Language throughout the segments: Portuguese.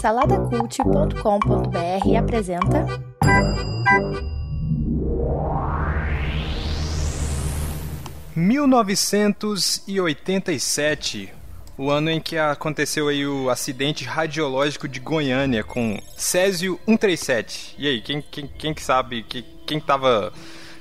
Saladacult.com.br apresenta. (1987), o ano em que aconteceu aí o acidente radiológico de Goiânia com Césio 137. E aí, quem, quem, quem que sabe, que, quem tava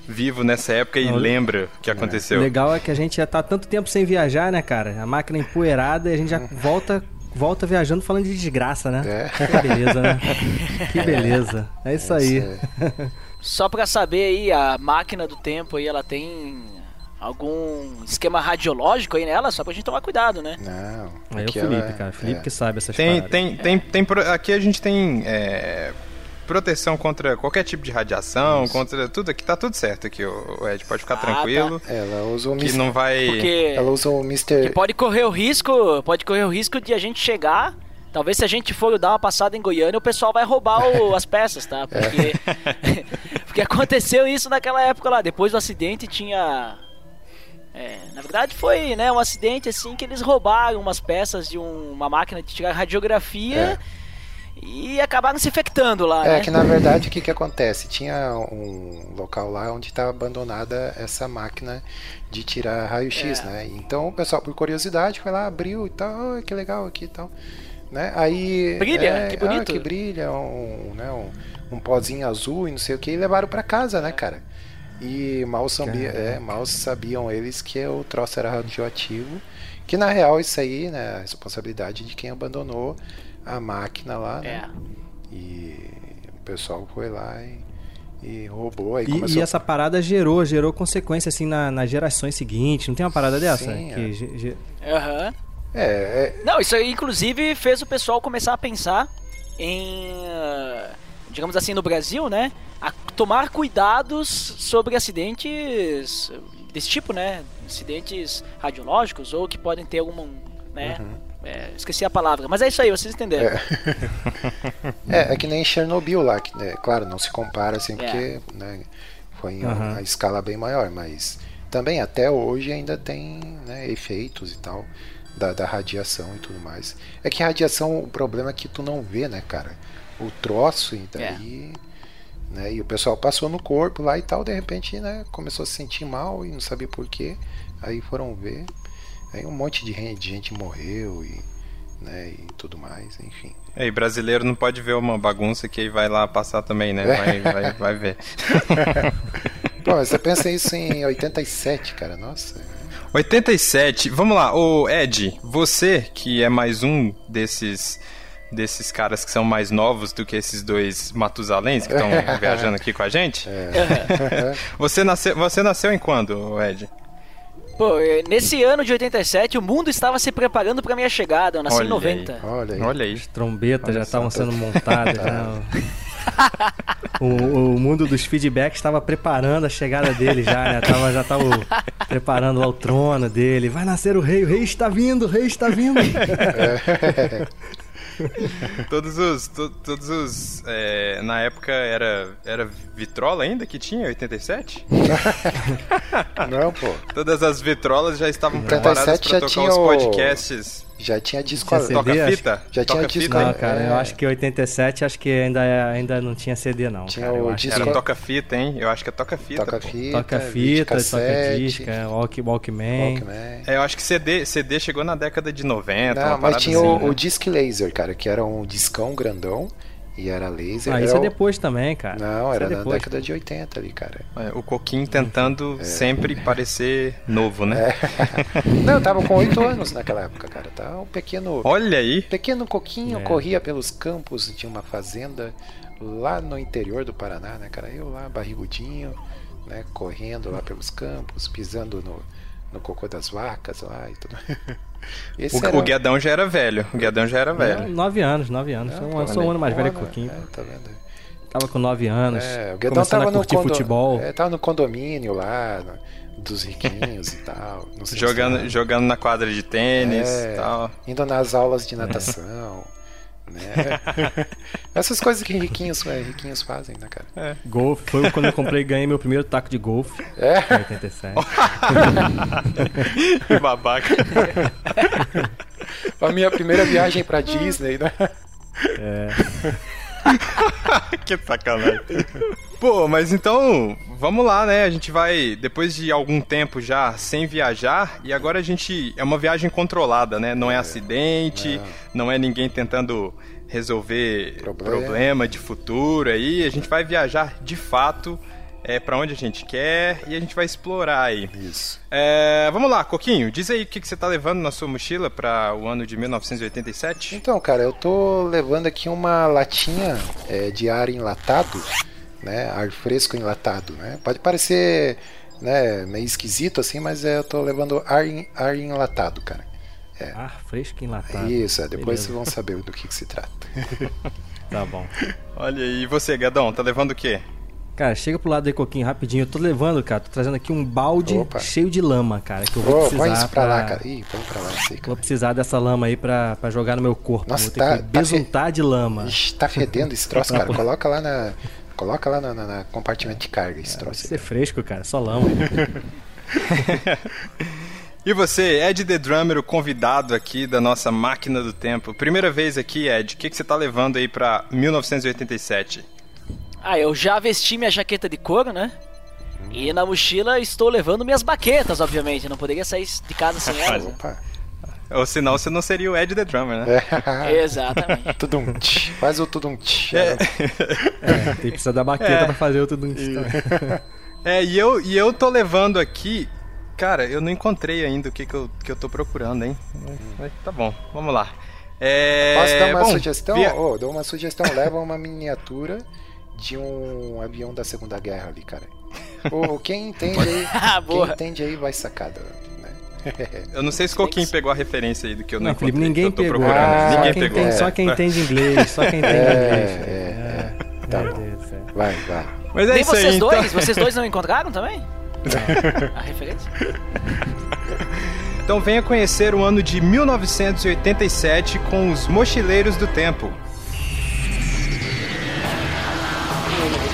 vivo nessa época e lembra o que aconteceu. O legal é que a gente já tá tanto tempo sem viajar, né, cara? A máquina empoeirada e a gente já volta volta viajando falando de desgraça, né? É. Que beleza, né? Que beleza. É isso aí. Só pra saber aí, a máquina do tempo aí, ela tem algum esquema radiológico aí nela? Só pra gente tomar cuidado, né? Não. Aí é o Felipe, é... cara. Felipe é. que sabe essas tem, paradas. Tem, tem, tem, aqui a gente tem é, proteção contra qualquer tipo de radiação, Isso. contra tudo aqui, tá tudo certo aqui, o Ed, pode ficar ah, tranquilo. Tá. Ela usa o que Mister... não vai Porque ela usa o Mr. Que pode correr o risco, pode correr o risco de a gente chegar Talvez se a gente for dar uma passada em Goiânia, o pessoal vai roubar o, as peças, tá? Porque, é. porque aconteceu isso naquela época lá. Depois do acidente tinha. É, na verdade foi né, um acidente assim que eles roubaram umas peças de um, uma máquina de tirar radiografia. É e acabaram se infectando lá. É né? que na verdade o que, que acontece? Tinha um local lá onde estava abandonada essa máquina de tirar raio-x, é. né? Então o pessoal, por curiosidade, foi lá, abriu e tal, oh, que legal aqui e tal. Né? Aí, brilha, é, que bonito. Ah, que brilha, um, né, um, um pozinho azul e não sei o que, e levaram para casa, né, cara? E mal, sabia, é, mal sabiam eles que o troço era radioativo, que na real isso aí, né, a responsabilidade de quem abandonou a máquina lá, né? É. E o pessoal foi lá e, e roubou. Aí e, começou... e essa parada gerou, gerou consequência assim na, nas gerações seguintes. Não tem uma parada dessa? Sim, que é. Uhum. É, é... Não, isso aí inclusive fez o pessoal começar a pensar em, digamos assim, no Brasil, né? A tomar cuidados sobre acidentes desse tipo, né? Acidentes radiológicos ou que podem ter alguma, né? Uhum é, esqueci a palavra, mas é isso aí, vocês entenderam. É, é, é que nem Chernobyl lá, que, né, claro, não se compara assim, porque é. né, foi em uhum. uma escala bem maior, mas também até hoje ainda tem né, efeitos e tal da, da, radiação e tudo mais. É que radiação, o problema é que tu não vê, né, cara? O troço, e daí. É. Né, e o pessoal passou no corpo lá e tal, de repente, né, começou a se sentir mal e não sabia porquê. Aí foram ver. Aí um monte de gente, de gente morreu e, né, e tudo mais, enfim. É, e brasileiro não pode ver uma bagunça que aí vai lá passar também, né? Vai, vai, vai ver. Pô, você pensa isso em 87, cara, nossa. 87, vamos lá, ô Ed, você que é mais um desses desses caras que são mais novos do que esses dois Matusaléns que estão viajando aqui com a gente. É. você, nasceu, você nasceu em quando, Ed? Pô, é, nesse ano de 87, o mundo estava se preparando para minha chegada. Eu nasci olha em 90. Aí, olha aí. Olha aí. As trombetas já estavam sendo montadas. já. o, o, mundo dos feedbacks estava preparando a chegada dele já, né? Tava, já estava preparando o trono dele. Vai nascer o rei, o rei está vindo, o rei está vindo. É. todos os. To, todos os. É, na época era. Era Vitrola ainda que tinha, 87? Não, pô. Todas as vitrolas já estavam preparadas para tocar os podcasts. Já tinha disco tinha CD, Toca fita? Já toca tinha disco. Não, cara, é... eu acho que 87 acho que ainda, ainda não tinha CD não. Tinha cara, o disco... Era toca fita, hein? Eu acho que é toca fita. Toca fita, toca fita, toca disco, é, walk, Walkman. Walkman. É, eu acho que CD, CD chegou na década de 90. Não, mas tinha assim, o, né? o Disc Laser, cara, que era um discão grandão e era laser. Ah, isso é depois também, cara. Não, isso era é na década de 80 ali, cara. É, o Coquinho tentando é. sempre parecer novo, né? É. Não, eu tava com 8 anos naquela época, cara. Tá um pequeno. Olha aí! Pequeno Coquinho é. corria pelos campos de uma fazenda lá no interior do Paraná, né, cara? Eu lá, barrigudinho, né? Correndo lá pelos campos, pisando no, no cocô das vacas lá e tudo. o, era... o Guedão já era velho. O Guedão já era velho. nove anos, nove anos. Não, sou, um, sou um ano mais velho que o Coquinho. É, tá vendo? Tava com nove anos. É, o Guedão tava a curtir no condo... futebol. É, tava no condomínio lá, dos riquinhos e tal. jogando, jogando na quadra de tênis é, e tal. Indo nas aulas de natação. Né? Essas coisas que riquinhos, é, riquinhos fazem, né, cara? É. Golfe. Foi quando eu comprei e ganhei meu primeiro taco de golfe. É? Em 87. que babaca. A minha primeira viagem pra Disney, né? É. que sacanagem. Pô, mas então, vamos lá, né? A gente vai, depois de algum tempo já sem viajar, e agora a gente. É uma viagem controlada, né? Não é, é acidente, não. não é ninguém tentando resolver problema. problema de futuro aí. A gente vai viajar de fato é, para onde a gente quer e a gente vai explorar aí. Isso. É, vamos lá, Coquinho, diz aí o que, que você tá levando na sua mochila para o ano de 1987. Então, cara, eu tô levando aqui uma latinha é, de ar enlatado, né? Ar fresco enlatado, né? Pode parecer né, meio esquisito assim, mas é, eu tô levando ar, ar enlatado, cara. É. Ar fresco enlatado. Isso, é, depois Beleza. vocês vão saber do que, que se trata. tá bom. Olha aí, e você, Gadão, tá levando o quê? Cara, chega pro lado aí, Coquinho, rapidinho. Eu tô levando, cara, tô trazendo aqui um balde Opa. cheio de lama, cara. Que eu vou oh, precisar. Põe isso pra, pra lá, cara. Ih, põe pra lá aí, cara. Vou precisar dessa lama aí pra, pra jogar no meu corpo. Nossa, vou ter tá, que besuntar tá de lama. Ixi, tá fedendo esse troço, cara. Coloca lá na. Coloca lá na, na, na compartimento de carga esse troço. Vai ser fresco, cara. Só lama. E você, Ed The Drummer, o convidado aqui da nossa máquina do tempo. Primeira vez aqui, Ed, o que, que você tá levando aí pra 1987? Ah, eu já vesti minha jaqueta de couro, né? E na mochila estou levando minhas baquetas, obviamente. Não poderia sair de casa sem elas. Né? Ou senão você não seria o Ed the Drummer, né? É. Exatamente. Tudum-tch. Faz o tudum-tch. É. é, tem que precisar da baqueta é. pra fazer o tudum É, e eu, e eu tô levando aqui... Cara, eu não encontrei ainda o que, que, eu, que eu tô procurando, hein? Mas, tá bom, vamos lá. É... Posso dar uma bom, sugestão? Via... Oh, dou uma sugestão. Leva uma miniatura de um avião da Segunda Guerra ali, cara. Ou quem entende aí, ah, quem entende aí vai sacada. Eu não sei se quem pegou a referência aí do que eu não, não Felipe, ninguém eu pegou. Ah, ninguém pegou. Tem, só quem entende inglês, só quem entende é, inglês. É, é, Tá Vai, vai. Mas é Nem isso vocês aí, dois? Então... Vocês dois não encontraram também? a referência? Então venha conhecer o ano de 1987 com os Mochileiros do Tempo.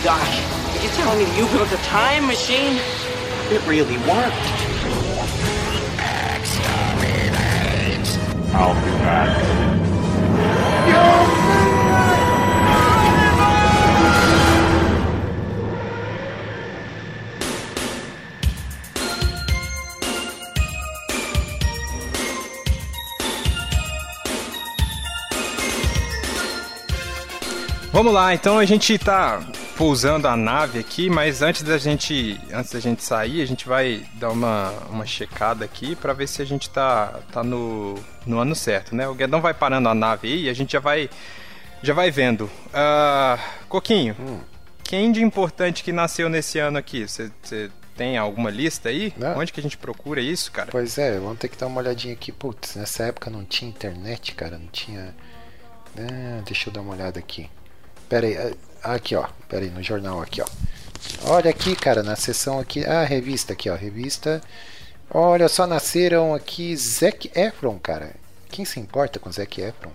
Doc, are you telling me you built a time machine? It really worked. I'll be back. Vamos lá, então a gente tá pousando a nave aqui, mas antes da gente, antes da gente sair, a gente vai dar uma, uma checada aqui para ver se a gente tá, tá no, no ano certo, né? O Guedão vai parando a nave aí e a gente já vai já vai vendo. Uh, Coquinho, hum. quem de importante que nasceu nesse ano aqui? Você tem alguma lista aí? Não. Onde que a gente procura isso, cara? Pois é, vamos ter que dar uma olhadinha aqui. Putz, nessa época não tinha internet, cara, não tinha. Ah, deixa eu dar uma olhada aqui. Pera aí, Aqui, ó. Pera aí, no jornal aqui, ó. Olha aqui, cara, na seção aqui. Ah, revista aqui, ó. Revista. Olha, só nasceram aqui Zac Efron, cara. Quem se importa com Zac Efron?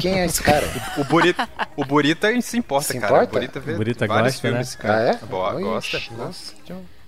Quem é esse cara? o, Burita, o Burita se importa, se cara. Importa? O Burita vê Burita vários gosta, filmes, né? cara. Ah, é? Boa, gosta. Nossa.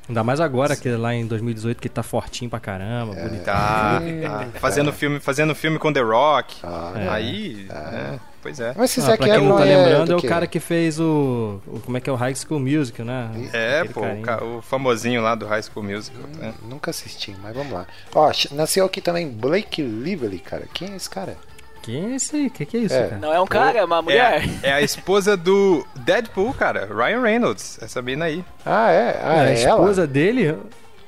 Ainda mais agora, que lá em 2018 que tá fortinho pra caramba, é, bonitão. Tá, tá. Fazendo, filme, fazendo filme com The Rock. Ah, é. Aí, é. Pois é. Mas se ah, pra quem não tá é lembrando, é o cara que fez o, o, Como é que é o High School Musical, né? É, Aquele pô, o, o, famosinho lá do High School Musical. Hum, né? Nunca assisti, mas vamos lá. Ó, nasceu aqui também Blake Lively, cara. Quem é esse cara? Quem é esse aí? O que, que é isso, é. cara? Não é um cara, é uma mulher. É, é, a esposa do Deadpool, cara. Ryan Reynolds. Essa mina aí. Ah, é? Ah, é, a esposa ela? dele?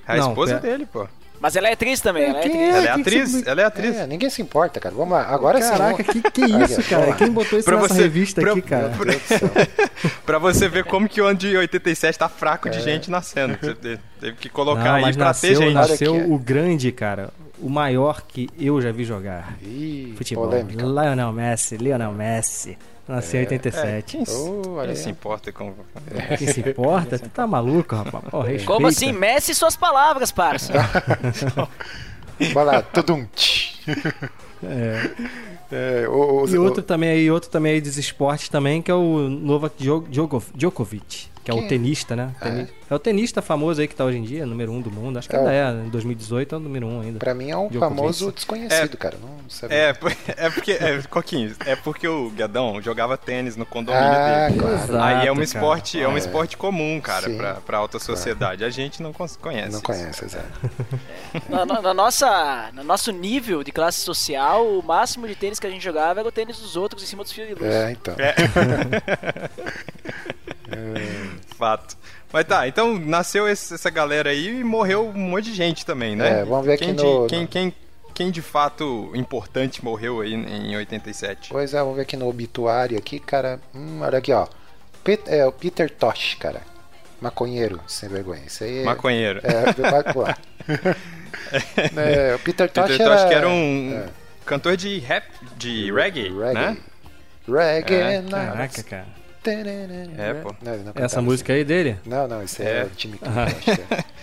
É a Não, esposa dele, pô. Mas ela é atriz também, ela é atriz. É, ela é atriz, se... ela é atriz. É, ninguém se importa, cara. Vamos lá, agora Caraca, sim. Caraca, que, que isso, cara? Quem botou isso pra nessa você, revista pra, aqui, cara? Pra, pra, você ver como que o ano de 87 tá fraco de é. gente nascendo. Você teve que colocar Não, aí pra nasceu, ter gente. nasceu o grande, cara o maior que eu já vi jogar. Ih, Futebol. Polêmica. Lionel Messi, Lionel Messi. Nasceu em é, 87. É, quem, oh, quem se importa com. Quem se importa? Tu tá maluco, rapaz? Pô, Como assim? Messi suas palavras, parça. Vai lá, tudum. É. É, o, o, e outro o... também aí, outro também aí dos esportes também, que é o Novak Djokovic que é o tenista, né? é? É? o tenista famoso aí que tá hoje em dia, número um do mundo. Acho que é, ainda é, em 2018 é o número um ainda. Pra mim é um famoso desconhecido, é, cara. Não sabe é, é porque, é, Coquinho, é porque o Guedão jogava tênis no condomínio ah, dele. Claro. Exato, aí é um esporte, é um esporte comum, cara, pra, pra alta sociedade. Claro. A gente não conhece. Não conhece, exato. na, na, na, nossa, no nosso nível de classe social, o máximo de tênis que a gente jogava era o tênis dos outros em cima dos fios de luz. É, então. É. Fato. Mas tá, então nasceu essa galera aí e morreu um monte de gente também, né? É, vamos ver quem aqui no... Quem, quem, quem de fato importante morreu aí em 87? Pois é, vamos ver aqui no obituário aqui, cara. Hum, olha aqui, ó. Pet, é, o Peter Tosh, cara. Maconheiro, sem vergonha. Isso aí é, Maconheiro. É, vai pular. é, o Peter Tosh, Peter Tosh era, que era um é. cantor de rap, de reggae, reggae. né? Reggae, é. Caraca, cara. É, pô. Não, não Essa música assim. aí dele? Não, não, esse é, é o time que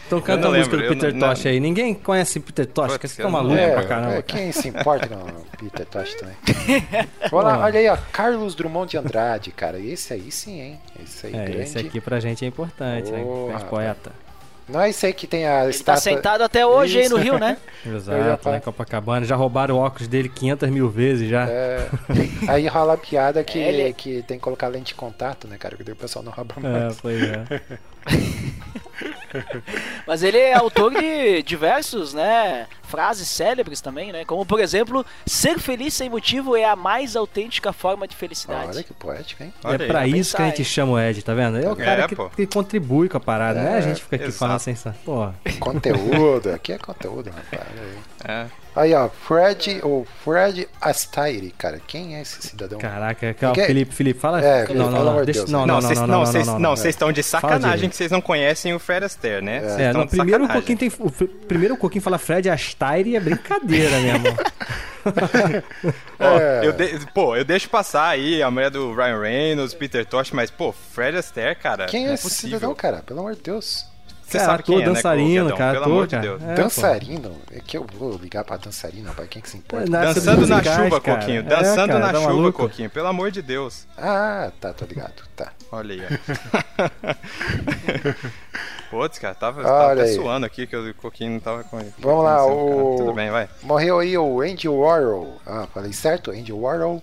Então canta a música do Peter não, Tosh aí. Ninguém conhece Peter Tosh, que você tá maluco é, pra caramba. É, quem se importa com o Peter Tosh também? olha, olha aí, ó, Carlos Drummond de Andrade, cara. Esse aí sim, hein? Esse aí é, grande. Esse aqui pra gente é importante, oh, né? Grande poeta. Não é isso aí que tem a Ele tá estátua... tá sentado até hoje aí no Rio, né? Exato, né? Copacabana. Já roubaram o óculos dele 500 mil vezes já. É... Aí rola a piada que, é, ele... que tem que colocar lente de contato, né, cara? Que o pessoal não rouba é, mais. É, pois é. Mas ele é autor de diversos, né, frases célebres também, né? Como, por exemplo, ser feliz sem motivo é a mais autêntica forma de felicidade. Olha que poético, hein? Olha é pra isso que a gente chama o Ed, tá vendo? É o cara é, que, que, contribui com a parada, é, né? A gente fica aqui exato. falando sem... Pô. Conteúdo, aqui é conteúdo, rapaz. É. Aí, ó, Fred, ou Fred Astaire, cara. Quem é esse cidadão? Caraca, calma, é? Felipe, Felipe, fala. É, não, não, não, deixa, não, não, não, não, vocês não, vocês estão de sacanagem que vocês não conhecem o Fred Astaire, né? É, é no primeiro o Coquinho tem, o, primeiro o Coquinho fala Fred Astaire é brincadeira, meu irmão. é. eu de, pô, eu deixo passar aí a mulher do Ryan Reynolds, Peter Tosh, mas pô, Fred Astaire, cara, Quem é, é esse cidadão, cara? Pelo amor de Deus. Você sabe ator, quem é, dançarino, né, cara, ator, cara. De é, dançarino? É que eu vou ligar pra dançarino, rapaz. Quem que se importa? É, Dançando na chuva, cara. Coquinho. Dançando é, cara, na tá chuva, maluco? Coquinho. Pelo amor de Deus. Ah, tá, tô ligado. Tá. Olha aí, ó. Putz, cara, tava, tava até suando aqui que o Coquinho não tava com. Vamos lá, o. Tudo bem, vai. Morreu aí o Andy Warhol. Ah, falei certo? Andy Warhol.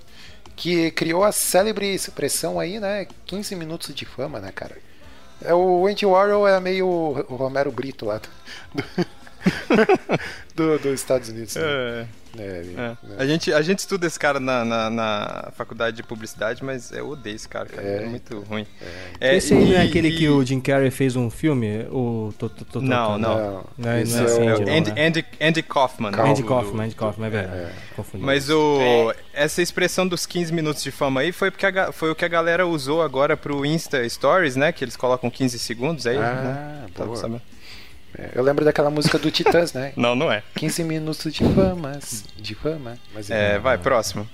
Que criou a célebre expressão aí, né? 15 minutos de fama, né, cara? É, o Andy Warhol é meio o Romero Brito lá do, do, dos Estados Unidos. Né? É. É, é. A, gente, a gente estuda esse cara na, na, na, faculdade de publicidade, mas eu odeio esse cara, cara. É, é muito ruim. É. esse aí não é aquele e... que o Jim Carrey fez um filme? O, to, to, to, não, não. Não, não é, não é assim, Andy, Andy, né? Andy, Andy Kaufman. Né? Andy Kaufman, Andy Kaufman, é verdade. Mas o, essa expressão dos 15 minutos de fama aí foi, porque a, foi o que a galera usou agora pro Insta Stories, né? Que eles colocam 15 segundos aí. Ah, né? boa. Tá é, eu lembro daquela música do Titãs, né? não, não é. 15 minutos de fama, de fama. Mas é, vai, próximo.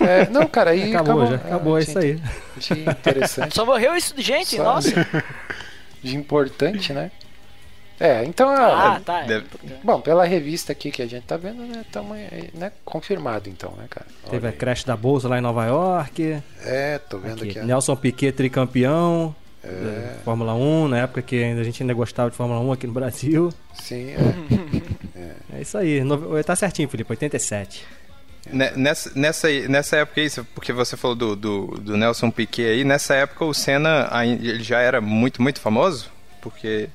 É, não, cara, aí acabou, acabou já acabou é, isso aí. De interessante. Só morreu isso de gente, Só nossa. De importante, né? É, então. Ah, é, tá. Deve... Bom, pela revista aqui que a gente tá vendo, né? Tamo, né confirmado então, né, cara? Olha Teve aí. a creche da Bolsa lá em Nova York. É, tô vendo aqui. aqui Nelson Piquet tricampeão. É. Fórmula 1, na época que ainda a gente ainda gostava de Fórmula 1 aqui no Brasil. Sim, é. é. é isso aí. No, tá certinho, Felipe, 87. Nessa, nessa, nessa época aí, porque você falou do, do, do, Nelson Piquet aí, nessa época o Senna ele já era muito, muito famoso? Porque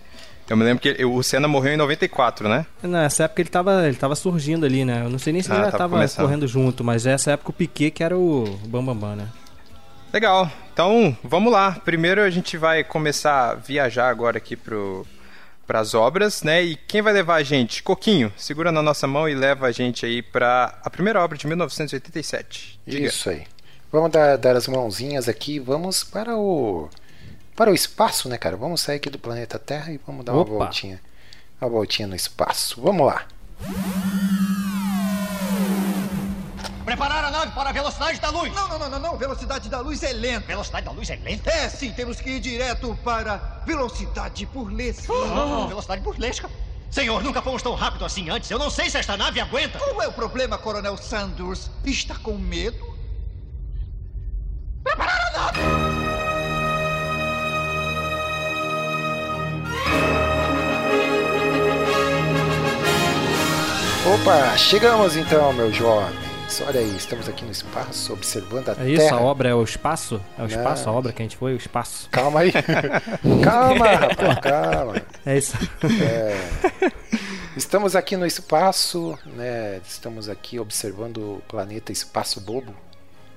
eu me lembro que ele, o Senna morreu em 94, né? Nessa época ele tava, ele tava surgindo ali, né? Eu não sei nem se ah, ele já tava, tava correndo junto, mas essa época o Piquet que era o Bambambam, Bam, Bam, né? Legal. Então, vamos lá. Primeiro a gente vai começar a viajar agora aqui pro para as obras, né? E quem vai levar a gente? Coquinho, segura na nossa mão e leva a gente aí para a primeira obra de 1987. Diga. Isso aí. Vamos dar, dar as mãozinhas aqui, vamos para o para o espaço, né, cara? Vamos sair aqui do planeta Terra e vamos dar Opa. uma voltinha. Uma voltinha no espaço. Vamos lá. Preparar a nave para a velocidade da luz. Não, não, não, não, não. Velocidade da luz é lenta. Velocidade da luz é lenta? É, sim. Temos que ir direto para velocidade burlesca. Oh. Velocidade burlesca? Senhor, nunca fomos tão rápido assim antes. Eu não sei se esta nave aguenta. Qual é o problema, Coronel Sanders? Está com medo? Preparar a nave! Opa, chegamos então, meu jovem. Olha aí, estamos aqui no espaço, observando a é Terra. É isso, a obra é o espaço? É o espaço, Não. a obra que a gente foi, o espaço. Calma aí. calma, rapaz, calma. É isso. É. Estamos aqui no espaço, né? Estamos aqui observando o planeta Espaço Bobo.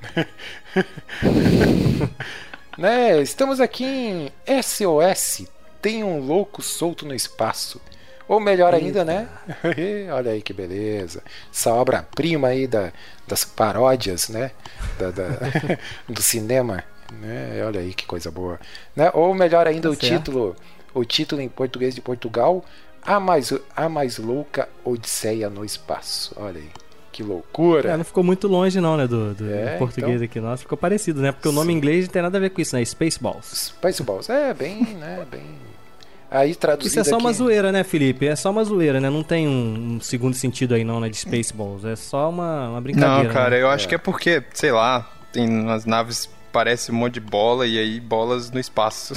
né? Estamos aqui em SOS. Tem um louco solto no espaço. Ou melhor ainda, né? Olha aí que beleza. Essa obra-prima aí da, das paródias, né? Da, da do cinema. Né? Olha aí que coisa boa. Né? Ou melhor ainda, tá o título. O título em português de Portugal. A mais, a mais louca Odisseia no espaço. Olha aí. Que loucura. É, não ficou muito longe não, né, do, do é, português então... aqui nosso. Ficou parecido, né? Porque Sim. o nome em inglês não tem nada a ver com isso, né? Spaceballs. Spaceballs. É, bem, né? Bem Aí traduzido Isso é só aqui... uma zoeira, né, Felipe? É só uma zoeira, né? Não tem um, um segundo sentido aí não, né, de Spaceballs. É só uma, uma brincadeira. Não, cara, né? eu acho é. que é porque, sei lá, tem umas naves parece um monte de bola e aí bolas no espaço.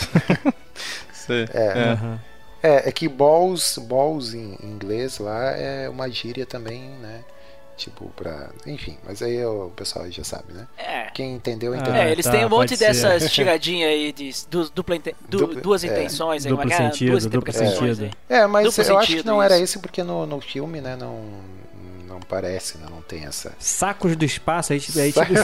é. É. Uhum. é. é, que balls, balls em inglês lá é uma gíria também, né? Tipo, pra. Enfim, mas aí o pessoal já sabe, né? É. Quem entendeu, entendeu. É, eles tá, têm um monte dessas tiradinhas aí de du, dupla, du, duplo, duas é. intenções. Duplo aí, sentido, duas duplo sentido. É, mas duplo eu sentido, acho que não isso. era esse porque no, no filme, né, não, não parece, né, não tem essa... Sacos do espaço, aí, aí tipo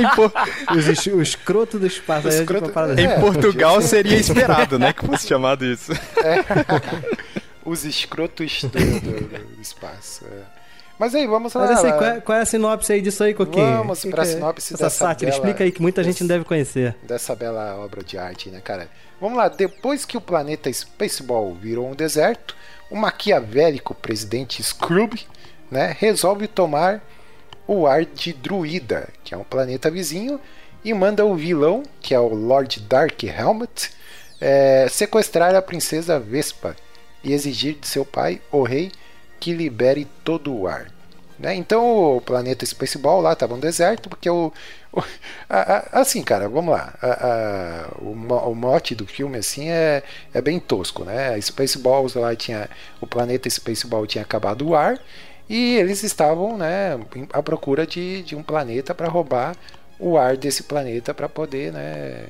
sacos... os, o escroto do espaço. Aí, escroto... Tipo, é, em Portugal seria esperado, né, que fosse chamado isso. É. Os escrotos do, do, do espaço, é. Mas aí, vamos lá. Mas assim, qual, é, qual é a sinopse aí disso aí, Coquinho? Vamos para a sinopse essa dessa sátira. Bela, Explica aí que muita gente não deve conhecer. Dessa bela obra de arte, né, cara? Vamos lá. Depois que o planeta Spaceball virou um deserto, o maquiavélico presidente Scrooge né, resolve tomar o ar de Druida, que é um planeta vizinho, e manda o vilão, que é o Lord Dark Helmet, é, sequestrar a princesa Vespa e exigir de seu pai, o rei, que libere todo o ar. Né? Então o planeta Spaceball lá estava um deserto, porque o, o a, a, assim, cara, vamos lá. A, o, o, mote do filme assim é, é bem tosco, né? Spaceballs lá tinha o planeta Spaceball tinha acabado o ar e eles estavam, né, à procura de, de um planeta para roubar o ar desse planeta para poder, né?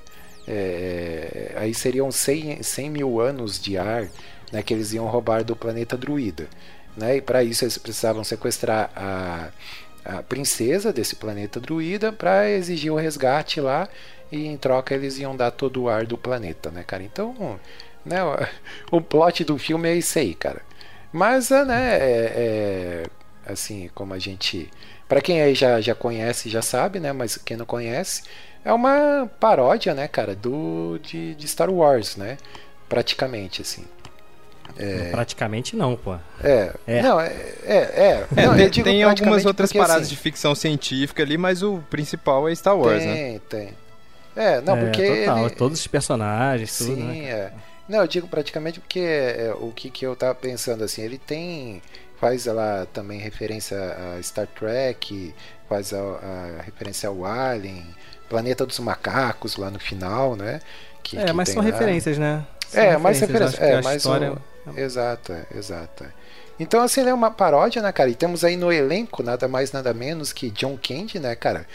É, aí seriam 100, 100 mil anos de ar né, que eles iam roubar do planeta Druida. Né? E para isso eles precisavam sequestrar a, a princesa desse planeta druida para exigir o resgate lá e em troca eles iam dar todo o ar do planeta, né, cara? Então, né, o, plot do filme é isso aí, cara. Mas, é, né, é, é, assim, como a gente, para quem aí já, já conhece, já sabe, né, mas quem não conhece, é uma paródia, né, cara, do de, de Star Wars, né? Praticamente assim. É... Praticamente não, pô. É. é. Não, é. é, é. Não, tem, tem algumas outras paradas assim, de ficção científica ali, mas o principal é Star Wars, tem, né? Tem, tem. É, não, é, porque. Total, ele... todos os personagens, Sim, tudo, né? é. Não, eu digo praticamente porque é, o que, que eu tava pensando assim, ele tem. Faz lá também referência a Star Trek, faz a, a referência ao Alien, Planeta dos Macacos lá no final, né? Que, é, que mas são lá. referências, né? São é, mais referências. É, mais história... um... Exato, exato. Então, assim, é uma paródia, né, cara? E temos aí no elenco nada mais, nada menos que John Candy, né, cara?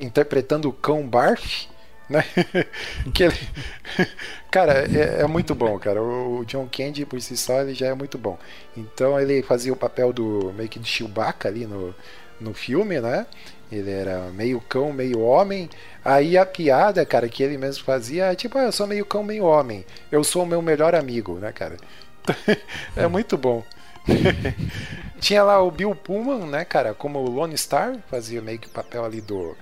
Interpretando o cão Barf, né? que ele... cara, é, é, muito bom, cara. O John Candy, por si só, ele já é muito bom. Então, ele fazia o papel do meio que de Chewbacca ali no, no filme, né? Ele era meio cão, meio homem. Aí a piada, cara, que ele mesmo fazia é tipo, ah, eu sou meio cão, meio homem. Eu sou o meu melhor amigo, né, cara? é muito bom. Tinha lá o Bill Pullman, né, cara, como o Lone Star, fazia meio que o papel ali do,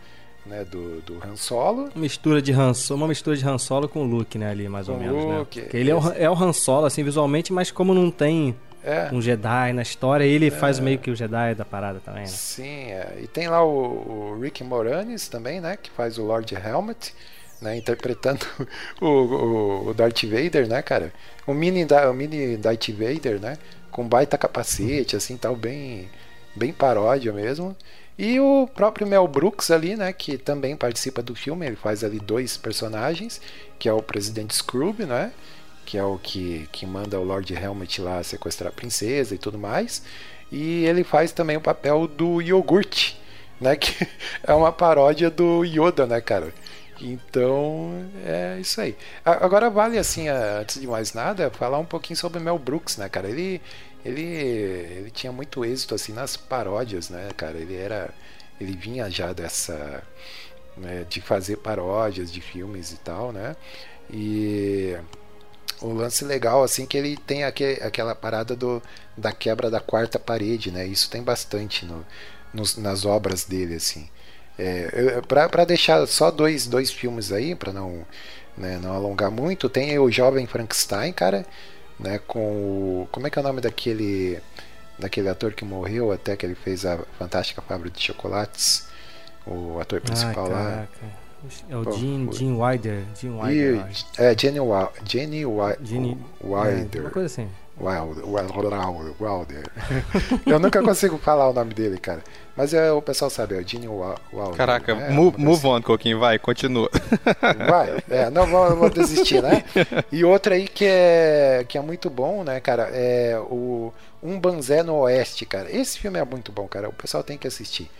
né, do, do Han Solo. Mistura de Han Solo, uma mistura de Han Solo com o Luke, né, ali mais ou menos, né? Luke, né? Porque ele é o, é o Han Solo, assim, visualmente, mas como não tem é. um Jedi na história, ele é. faz meio que o Jedi da parada também, né? Sim, é. e tem lá o, o, Rick Moranis também, né, que faz o Lord Helmet, né, interpretando o, o, o, Darth Vader, né, cara? O mini, o mini Darth Vader, né, com baita capacete, assim, tal, bem, bem paródia mesmo. E o próprio Mel Brooks ali, né, que também participa do filme, ele faz ali dois personagens, que é o Presidente Scrooge, né, que é o que, que manda o Lord Helmet lá sequestrar a princesa e tudo mais. E ele faz também o papel do iogurte, né? Que é uma paródia do Yoda, né, cara? Então, é isso aí. Agora vale, assim, antes de mais nada, falar um pouquinho sobre Mel Brooks, né, cara? Ele, ele, ele tinha muito êxito, assim, nas paródias, né, cara? Ele era... Ele vinha já dessa... Né, de fazer paródias de filmes e tal, né? E o lance legal assim que ele tem aquele, aquela parada do, da quebra da quarta parede, né? Isso tem bastante no, nos, nas obras dele assim. É, para deixar só dois, dois filmes aí, para não, né, não alongar muito, tem o Jovem Frankenstein, cara, né, com o, como é que é o nome daquele daquele ator que morreu até que ele fez a Fantástica Fábrica de Chocolates, o ator principal Ai, lá. É o Gene, Gene Wilder. Gene Wilder é, Jenny Wilder. Jenny Wilder. É, uma coisa assim. Wilder, Wilder, Eu nunca consigo falar o nome dele, cara. Mas é, o pessoal sabe, é o Gene Wilder. Caraca, né? move, move on, Coquinho, vai, continua. Vai, é, não vou, vou, desistir, né? E outra aí que é, que é muito bom, né, cara, é o Um Banzé no Oeste, cara. Esse filme é muito bom, cara. O pessoal tem que assistir.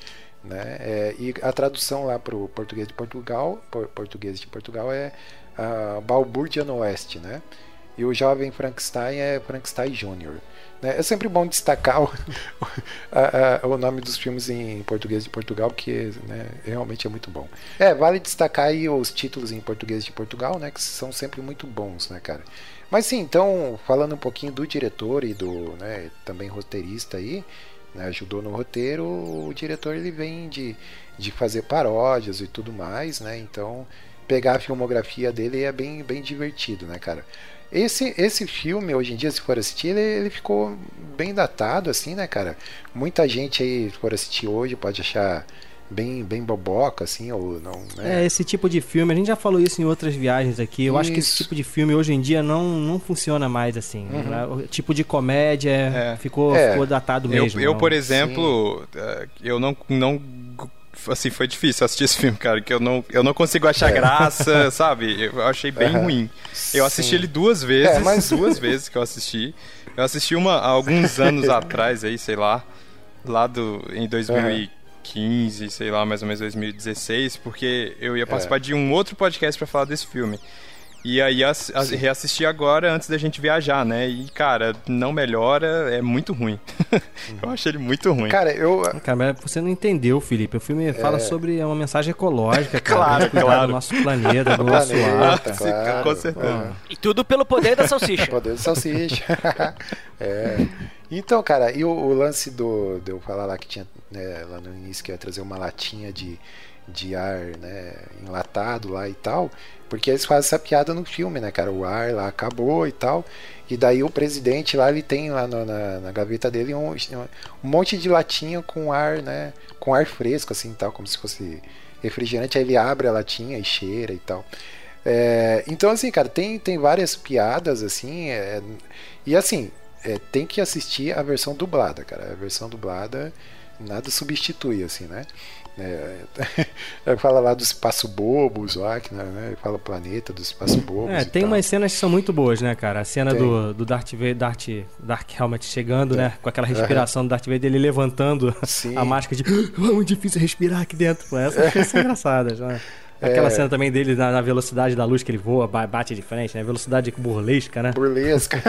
Né? É, e a tradução lá para o português de Portugal, por, português de Portugal é a Balbúrdia no Oeste, né? E o jovem Frankenstein é Frankenstein Jr. Né? É sempre bom destacar o, a, a, o nome dos filmes em português de Portugal, porque né, realmente é muito bom. É, vale destacar os títulos em português de Portugal, né? Que são sempre muito bons, né, cara? Mas sim, então, falando um pouquinho do diretor e do né, também roteirista aí, né, ajudou no roteiro, o diretor ele vem de, de fazer paródias e tudo mais, né? Então pegar a filmografia dele é bem, bem divertido, né, cara? Esse, esse filme, hoje em dia, se for assistir, ele, ele ficou bem datado, assim, né, cara? Muita gente aí, se for assistir hoje, pode achar bem, bem boboca, assim, ou não. Né? É, esse tipo de filme, a gente já falou isso em outras viagens aqui. Eu isso. acho que esse tipo de filme hoje em dia não, não funciona mais assim. Uhum. Né? O tipo de comédia é. ficou, é. ficou datado mesmo. Eu, eu por exemplo, Sim. É, eu não, não assim, foi difícil assistir esse filme, cara, que eu não, eu não consigo achar é. graça, sabe? Eu achei bem uhum. ruim. Eu assisti Sim. ele duas vezes, é, mas... duas vezes que eu assisti. Eu assisti uma há alguns anos atrás aí, sei lá, lá do em 2015. 2015, sei lá, mais ou menos 2016, porque eu ia participar é. de um outro podcast para falar desse filme. E aí reassisti agora antes da gente viajar, né? E, cara, não melhora, é muito ruim. eu achei ele muito ruim. Cara, eu. Cara, mas você não entendeu, Felipe. O filme é... fala sobre uma mensagem ecológica, cara. claro, claro. do nosso planeta, do nosso ar. Claro, com certeza. E tudo pelo poder da salsicha. poder da salsicha. é. Então, cara, e o, o, lance do. De eu falar lá que tinha. Né, lá no início que ia trazer uma latinha de, de ar, né? Enlatado lá e tal. Porque eles fazem essa piada no filme, né, cara? O ar lá acabou e tal. E daí o presidente lá, ele tem lá no, na, na, gaveta dele um, um monte de latinha com ar, né? Com ar fresco, assim tal, como se fosse refrigerante. Aí ele abre a latinha e cheira e tal. É, então, assim, cara, tem, tem várias piadas, assim. É, e assim, é, tem que assistir a versão dublada, cara. A versão dublada nada substitui, assim, né? É, fala lá do espaço bobos lá, que, né? Fala planeta do espaço bobos. É, tem umas cenas que são muito boas, né, cara? A cena do, do Darth Vader, Darth, Dark Helmet chegando, né? Com aquela respiração uhum. do Darth Vader, ele levantando Sim. a máscara de ah, é muito difícil respirar aqui dentro. Essas é. são engraçadas, né? Aquela é... cena também dele na, na, velocidade da luz que ele voa, bate de frente, né? Velocidade burlesca, né? Burlesca.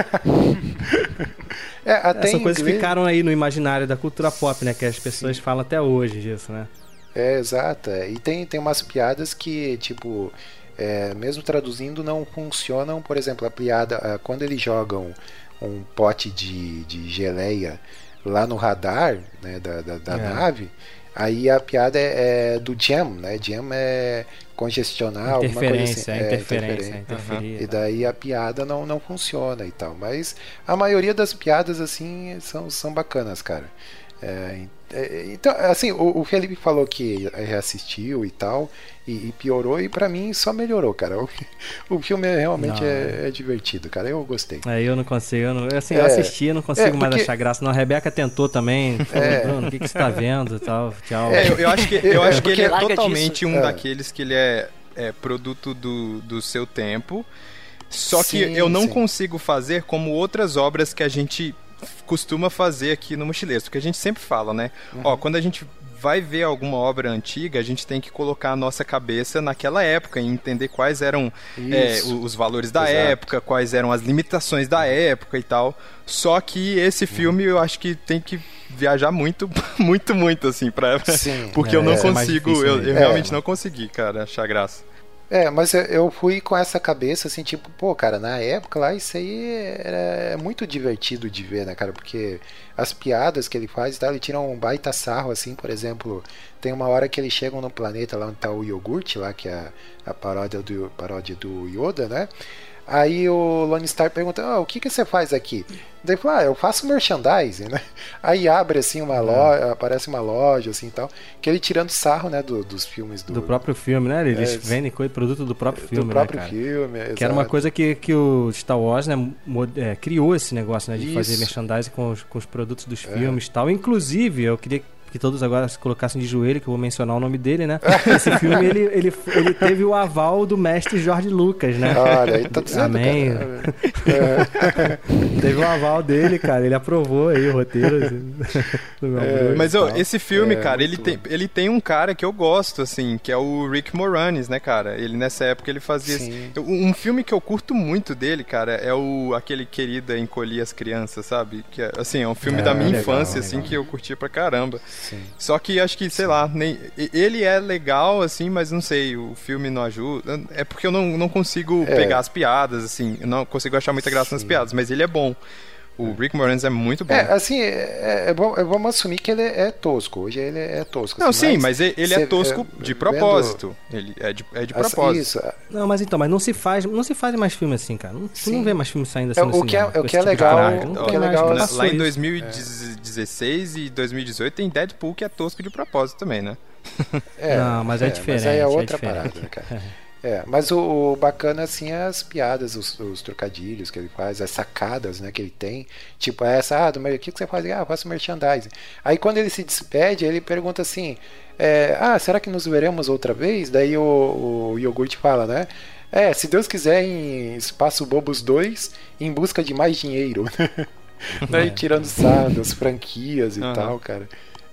é, até São coisas que ficaram aí no imaginário da cultura pop, né? Que as pessoas Sim. falam até hoje disso, né? É, exato. É. E tem, tem umas piadas que, tipo, é, mesmo traduzindo, não funcionam. Por exemplo, a piada, é, quando eles jogam um pote de, de geleia lá no radar né, da, da, da é. nave, aí a piada é, é, do jam, né? Jam é congestionar, alguma coisa assim. É, interferência, interferência. Uhum. E daí a piada não, não funciona e tal. Mas a maioria das piadas, assim, são, são bacanas, cara. É, é, então, assim, o, o, Felipe falou que reassistiu e tal, e, e piorou, e para mim só melhorou, cara. O, o filme é, realmente é, é, divertido, cara. Eu gostei. É, eu não consigo, eu não, assim, eu é, assisti, eu não consigo é, porque... mais achar graça. Não, a Rebeca tentou também, falou, Bruno, o que, que você tá vendo e tal, tchau. eu, eu, acho que, eu acho que ele é totalmente disso. um daqueles que ele é, produto do, do seu tempo Só que Sim, eu não sim. consigo fazer como outras obras que a gente costuma fazer aqui no Mochileiro. Porque a gente sempre fala, né? Uhum. Ó, quando a gente vai ver alguma obra antiga, a gente tem que colocar a nossa cabeça naquela época e entender quais eram é, os valores da Exato. época, quais eram as limitações da época e tal. Só que esse filme eu acho que tem que viajar muito, muito, muito, assim, pra. Sim. Porque É, eu não é consigo, difícil eu, eu É. realmente não consegui, cara, achar graça. É, mas eu- fui com essa cabeça assim, tipo, pô, cara, na época lá isso aí era muito divertido de ver, né, cara? Porque as piadas que ele faz, tá, ele tira um baita sarro, assim, por exemplo, tem uma hora que eles chegam no planeta lá onde tá o iogurte, lá, que é a, a paródia, do, paródia do Yoda, né? Aí o Lone Star pergunta, ah, o que que você faz aqui? Daí fala, ah, eu faço merchandising, né? Aí abre assim uma loja, aparece uma loja assim e tal, que ele tirando sarro, né, do- dos filmes do, Do próprio filme, né? Eles É, vendem coisa, produto do próprio filme, do próprio né, filme, Que era uma exato. coisa que, que o Star Wars né, é, criou esse negócio né, de fazer Isso. merchandising com os, com os produtos dos É. filmes e tal. Inclusive, eu queria que todos agora se colocassem de joelho, que eu vou mencionar o nome dele, né? Esse filme, ele, ele, ele teve o aval do mestre Jorge Lucas, né? Olha, aí tá dizendo, Amém. cara. Teve o aval dele, cara. Ele aprovou aí o roteiro. assim, do meu Bruno Mas ó, esse filme, É, cara, ele tem, ele tem um cara que eu gosto, assim, que é o Rick Moranis, né, cara? Ele nessa época ele fazia. Esse- Um filme que eu curto muito dele, cara, é o aquele Querida Encolher as Crianças, sabe? Que é, assim, é um filme É, da minha legal, infância, legal. assim, que eu curtia pra caramba. Sim. Só que acho que, sei lá, nem, ele é legal, assim, mas não sei, o filme não ajuda. É porque eu não, não consigo É. pegar as piadas, assim, eu não consigo achar muita graça nas Sim. piadas, mas ele é bom. O Rick Moranis é muito bom. É, assim, é, é bom, é, vamos assumir que ele é tosco. Hoje ele é tosco. Não, assim, sim, mas ele ele é tosco é, de vendo propósito. Ele é de, é de essa- propósito. Isso. é, Não, mas então, mas não se faz, não se faz mais filme assim, cara. Não, tu não vê mais filme saindo assim É, no o que é- o que é tipo legal- o tem que é mais, legal- passou lá em isso. 2016 e 2018 tem Deadpool que é tosco de propósito também, né? é, Não, mas é Mas diferente, aí é é outra parada, né, cara. É, mas o, o bacana, assim, é as piadas, os, os trocadilhos que ele faz, as sacadas, né, que ele tem. Tipo, essa, ah, do mer- o que, que você faz? Ah, eu faço merchandising. Aí quando ele se despede, ele pergunta assim, é, ah, será que nos veremos outra vez? Daí o, o iogurte fala, né? É, se Deus quiser, em Espaço Bobos 2, em busca de mais dinheiro. Daí tirando sarro das franquias e Aham. tal, cara.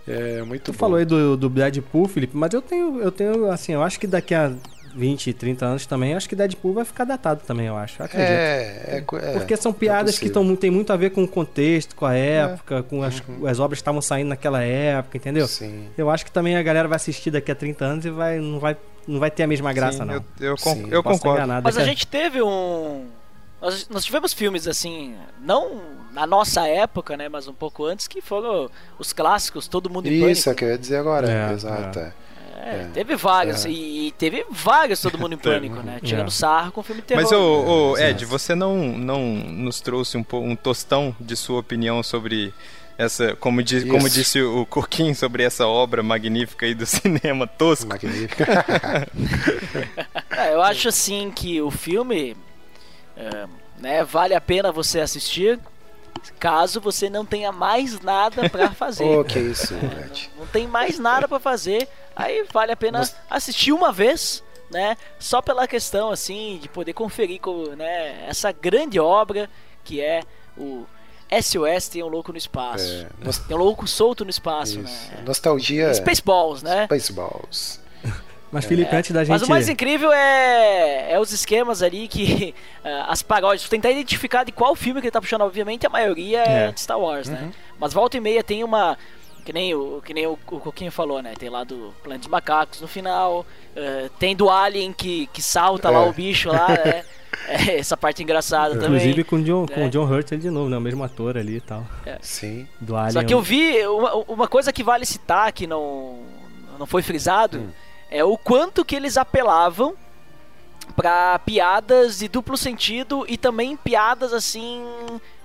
É muito Tu bom. falou aí do, do Deadpool, Felipe, mas eu tenho, eu tenho, assim, eu acho que daqui a 20, 30 anos também, eu acho que Deadpool vai ficar datado também, eu acho. Eu acredito. É, é, é, Porque são piadas que possível. tão, tem muito a ver com o contexto, com a época, com as, Uhum. as obras que estavam saindo naquela época, entendeu? Sim. Eu acho que também a galera vai assistir daqui a 30 anos e vai, não, vai, não vai ter a mesma graça, Sim, não. Eu, eu, con- Sim. eu concordo. enganado, Mas a gente teve um. Nós, nós tivemos filmes assim, não na nossa época, né? Mas um pouco antes, que foram os clássicos, Todo Mundo em Isso, é que eu ia dizer agora. É, Exato. é. É, É. Teve vários, É. e, e teve vários Todo Mundo em Pânico, né? Tirando É. sarro com filme de terror. Mas, ô, ô, É, Ed, você não, não nos trouxe um, um tostão de sua opinião sobre essa, como, di- Isso. como disse o Coquinho, sobre essa obra magnífica aí do cinema tosco? Magnífica. É, eu acho assim que o filme é, né, vale a pena você assistir caso você não tenha mais nada pra fazer. Ô, que isso, Ed. Não tem mais nada pra fazer, aí vale a pena assistir uma vez, né? Só pela questão assim de poder conferir com, né, essa grande obra que é o SOS tem um louco no espaço. É, Tem um louco solto no espaço, isso. né? Nostalgia. Spaceballs, né? Spaceballs. Mas, Felipe, antes da gente. Mas o mais incrível é, é os esquemas ali que ah, as paródias, tentar identificar de qual filme que ele tá puxando, obviamente a maioria é, É. de Star Wars, Uhum. né? Mas volta e meia tem uma que nem o que nem o, o Coquinho falou, né? Tem lá do Planeta dos Macacos no final, eh, tem do Alien que, que salta lá É. o bicho lá, né? É, essa parte engraçada Inclusive também. com o John, com É. o John Hurt de novo, né? O mesmo ator ali e tal. Sim. Do Alien. Só que eu vi uma, uma coisa que vale citar que não não foi frisado Hum. É o quanto que eles apelavam pra piadas de duplo sentido e também piadas assim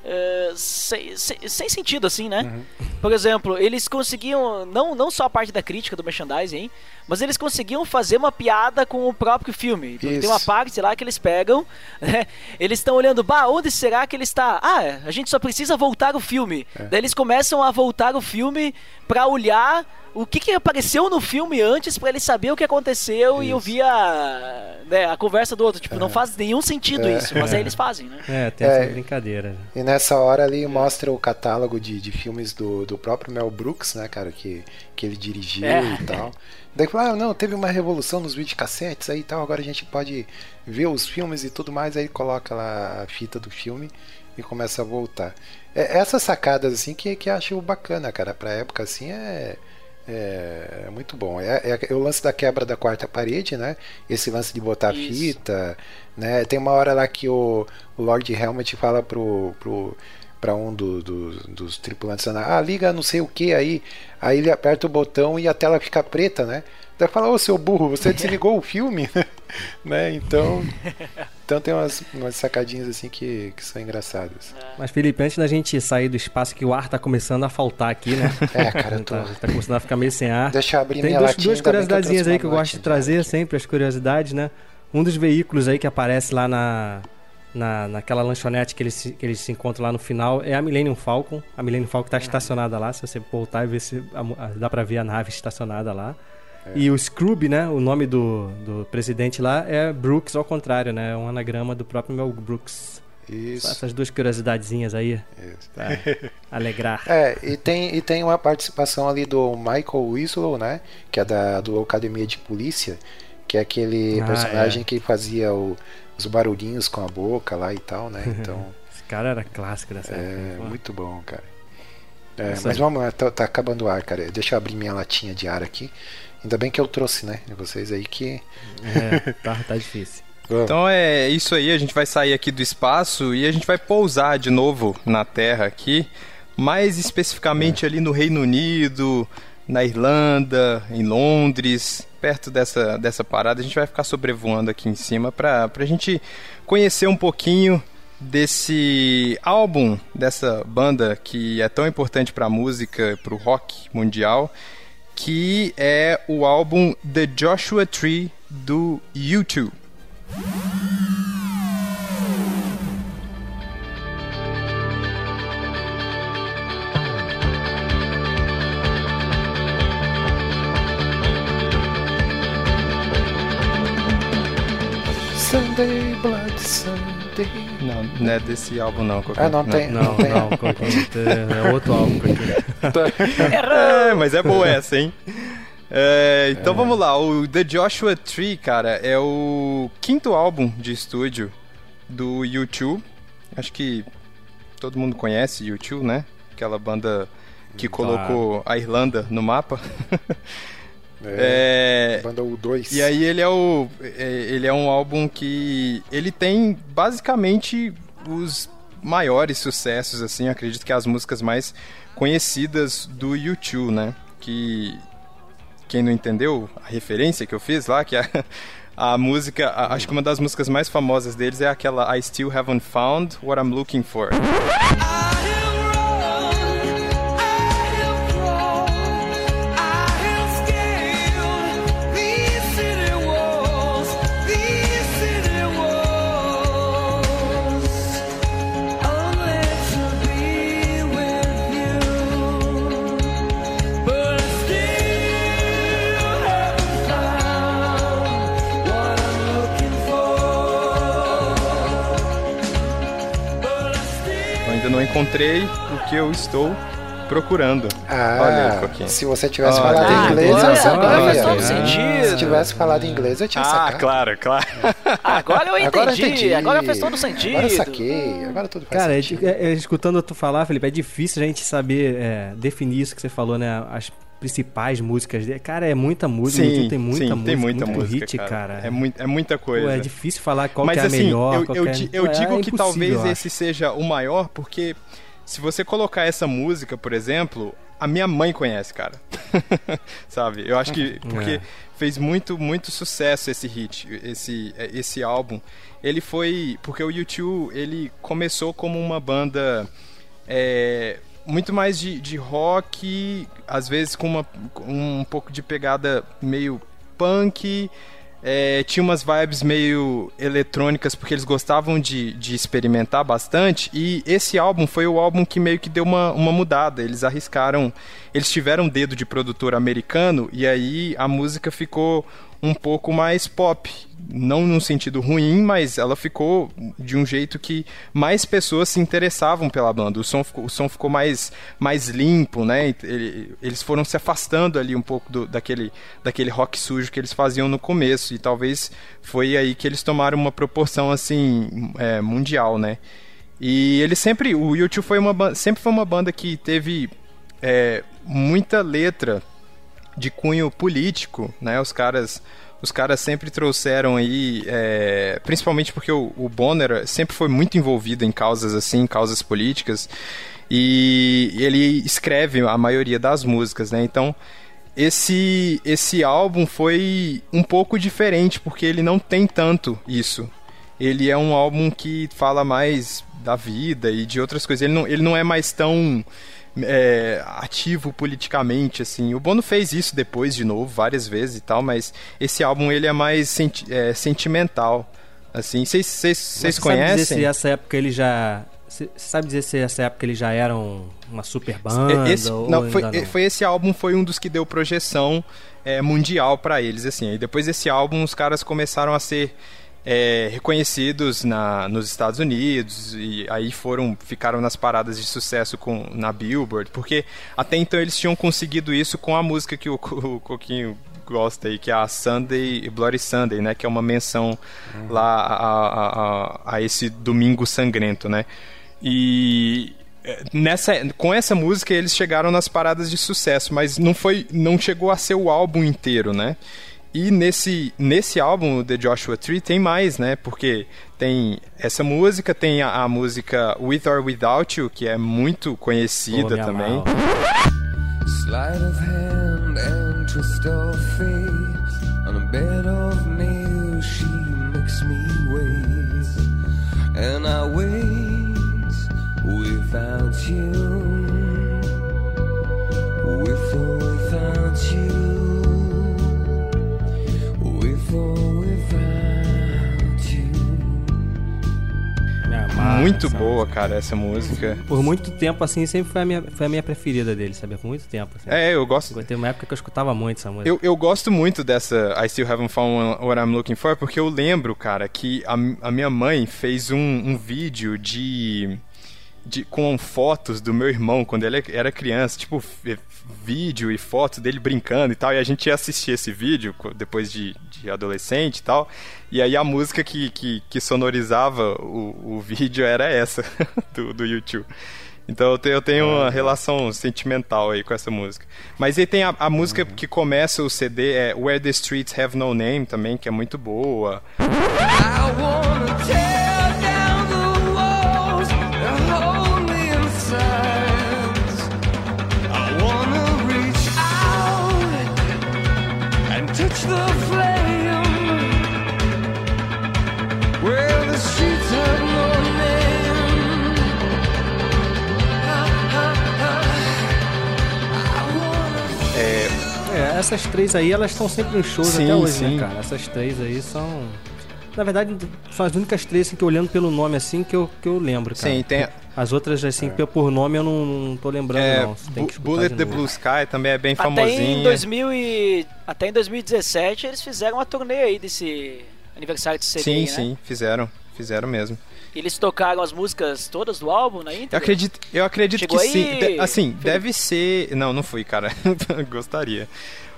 eh, sem, sem, sem sentido assim, né? Uhum. Por exemplo, eles conseguiam não não só a parte da crítica do merchandising, hein, mas eles conseguiam fazer uma piada com o próprio filme. Porque Tem uma Isso. parte lá que eles pegam, né? Eles estão olhando, bah, onde será que ele está? Ah, a gente só precisa voltar o filme. É. Daí eles começam a voltar o filme pra olhar o que, que apareceu no filme antes pra ele saber o que aconteceu e Isso. ouvir a, né, a conversa do outro. Tipo, não faz nenhum sentido isso, mas aí eles fazem, né? É, tem É. essa brincadeira. E nessa hora ali mostra o catálogo de, de filmes do, do próprio Mel Brooks, né, cara, que, que ele dirigiu É. e tal. Daí fala, ah, não, teve uma revolução nos videocassetes aí e tal, agora a gente pode ver os filmes e tudo mais, aí coloca lá a fita do filme e começa a voltar. É, essas sacadas assim que, que eu acho bacana, cara, pra época assim é. É, é muito bom. É, é o lance da quebra da quarta parede, né? Esse lance de botar Isso. fita, né? Tem uma hora lá que o, o Lord Helmet fala pro, pro para um do- do- dos tripulantes ah liga não sei o que aí aí ele aperta o botão e a tela fica preta né daí fala ô seu burro você desligou o filme né então então tem umas, umas sacadinhas assim que, que são engraçadas Mas, Felipe, antes da gente sair do espaço, que o ar tá começando a faltar aqui, né? É, cara, tô- tá, tá começando a ficar meio sem ar. deixa eu abrir Tem minha duas, latinha duas trouxe aí que eu gosto de trazer aqui. sempre, as curiosidades, né? Um dos veículos aí que aparece lá na, na, naquela lanchonete que eles, se- que eles se encontram lá no final é a Millennium Falcon. A Millennium Falcon tá estacionada lá, se você voltar e ver se a a- dá pra ver a nave estacionada lá. É. E o Scrooge, né? O nome do, do presidente lá é Brooks, ao contrário, né? É um anagrama do próprio Mel Brooks. Só isso, essas duas curiosidadezinhas aí isso. pra alegrar. É, e tem, e tem uma participação ali do Michael Winslow, né? Que é da do Academia de Polícia, que é aquele Ah, personagem que fazia o- os barulhinhos com a boca lá e tal, né? Então, Esse cara era clássico dessa é época. muito bom, cara. É, mas vamos lá, tá, tá acabando o ar, cara. Deixa eu abrir minha latinha de ar aqui. Ainda bem que eu trouxe, né? Vocês aí que. É, tá, tá difícil. Vamos. Então é isso aí, a gente vai sair aqui do espaço e a gente vai pousar de novo na Terra aqui, mais especificamente ali no Reino Unido, na Irlanda, em Londres, perto dessa, dessa parada. A gente vai ficar sobrevoando aqui em cima pra, pra gente conhecer um pouquinho desse álbum, dessa banda que é tão importante pra música, pro rock mundial, que é o álbum The Joshua Tree do U2. Sunday, Blood Sunday. Não, não é desse álbum não. Ah, não tem. Não, tem. não, Coquinho, é outro álbum. É, mas é boa essa, hein? É, então vamos lá, o The Joshua Tree, cara, é o quinto álbum de estúdio do U2. Acho que todo mundo conhece U2, né? Aquela banda que colocou a Irlanda no mapa. É, É, Banda U2. E aí ele é o é, ele é um álbum que ele tem basicamente os maiores sucessos assim, acredito que as músicas mais conhecidas do U2, né? Que quem não entendeu a referência que eu fiz lá, que a, a música, a- acho que uma das músicas mais famosas deles é aquela I Still Haven't Found What I'm Looking For. Eu encontrei o que eu estou procurando. Ah, Olha aí, se você tivesse Olha falado aí. inglês, agora, eu sabia. agora faz todo Ah, sentido. Se tivesse falado inglês, eu tinha Ah, sacado. claro, claro. Agora eu entendi, Agora eu entendi. agora faz todo sentido. Agora eu saquei. Agora tudo faz Cara, é, sentido. é- é, escutando tu falar, Felipe, é difícil a gente saber é, definir isso que você falou, né? As principais músicas dele. Cara, é muita música, Sim, tem muita sim, música, tem muita muito música, hit, cara. É, mui- é muita Pô, coisa. é difícil falar qual Mas que é a assim, melhor. eu, eu, que é- eu é digo que impossível, talvez esse seja o maior, porque se você colocar essa música, por exemplo, a minha mãe conhece, cara. Sabe? Eu acho que porque É. fez muito, muito sucesso esse hit, esse, esse álbum. Ele foi. Porque o U2 ele começou como uma banda. é, muito mais de, de rock, às vezes com, uma, com um pouco de pegada meio punk. É, tinha umas vibes meio eletrônicas porque eles gostavam de, de experimentar bastante. E esse álbum foi o álbum que meio que deu uma, uma mudada. Eles arriscaram. Eles tiveram um dedo de produtor americano e aí a música ficou um pouco mais pop. não num sentido ruim, mas ela ficou de um jeito que mais pessoas se interessavam pela banda. O som ficou, o som ficou mais, mais limpo, né? Ele, eles foram se afastando ali um pouco do, daquele, daquele rock sujo que eles faziam no começo, e talvez foi aí que eles tomaram uma proporção assim é, mundial, né? E ele sempre, o YouTube foi uma sempre foi uma banda que teve é, muita letra de cunho político, né? Os caras os caras sempre trouxeram aí, é, principalmente porque o, o, Bonner sempre foi muito envolvido em causas assim, causas políticas, e ele escreve a maioria das músicas, né? Então esse esse álbum foi um pouco diferente porque ele não tem tanto isso. Ele é um álbum que fala mais da vida e de outras coisas. Ele não, ele não é mais tão é, ativo politicamente, assim. O Bono fez isso depois de novo, várias vezes e tal, mas esse álbum ele é mais senti é, sentimental, assim. Vocês conhecem? Sabe dizer se essa época ele já... Você sabe dizer se essa época eles já eram uma super banda? Esse, não, foi, não, foi, esse álbum foi um dos que deu projeção é, mundial para eles, assim. E depois desse álbum os caras começaram a ser é, reconhecidos na, nos Estados Unidos e aí foram ficaram nas paradas de sucesso com na Billboard porque até então eles tinham conseguido isso com a música que o, o Coquinho gosta aí que é a Sunday Bloody Sunday né que é uma menção uhum. lá a, a, a, esse domingo sangrento né e é, nessa com essa música eles chegaram nas paradas de sucesso mas não foi não chegou a ser o álbum inteiro né e nesse, nesse álbum, The Joshua Tree, tem mais, né? Porque tem essa música, tem a, a música With or Without You, que é muito conhecida oh, também. Slide of hand and twist of face On a bed of nails she makes me wait. And I wait without you. With or without you muito boa, cara, essa música. Por muito tempo, assim, sempre foi a minha, foi a minha preferida dele, sabe? Por muito tempo. Assim. É, eu gosto. Tem uma época que eu escutava muito essa música. Eu, eu gosto muito dessa I Still Haven't Found What I'm Looking For, porque eu lembro, cara, que a, a minha mãe fez um, um vídeo de de, com fotos do meu irmão quando ele era criança, tipo vídeo e fotos dele brincando e tal, e a gente ia assistir esse vídeo depois de, de adolescente e tal, e aí a música que, que, que sonorizava o, o vídeo era essa, do, do YouTube. Então eu tenho, eu tenho uma relação sentimental aí com essa música. Mas aí tem a, a música que começa o CD, é Where the Streets Have No Name também, que é muito boa. I wanna tear essas três aí, elas estão sempre nos shows sim, até hoje, né, sim. né, cara? Essas três aí são. Na verdade, são as únicas três assim, que olhando pelo nome assim que eu, que eu lembro, cara. Sim, tem. As outras, assim, é. por nome eu não, não tô lembrando, é, não. Bullet the Blue Sky também é bem até famosinha. Em 2000 e... Até em 2017 eles fizeram uma turnê aí desse aniversário de CD, Sim, né? sim, fizeram. Fizeram mesmo. Eles tocaram as músicas todas do álbum na íntegra? Eu acredito, eu acredito Chegou que aí? sim. De, assim, deve ser. Não, não fui, cara. Gostaria.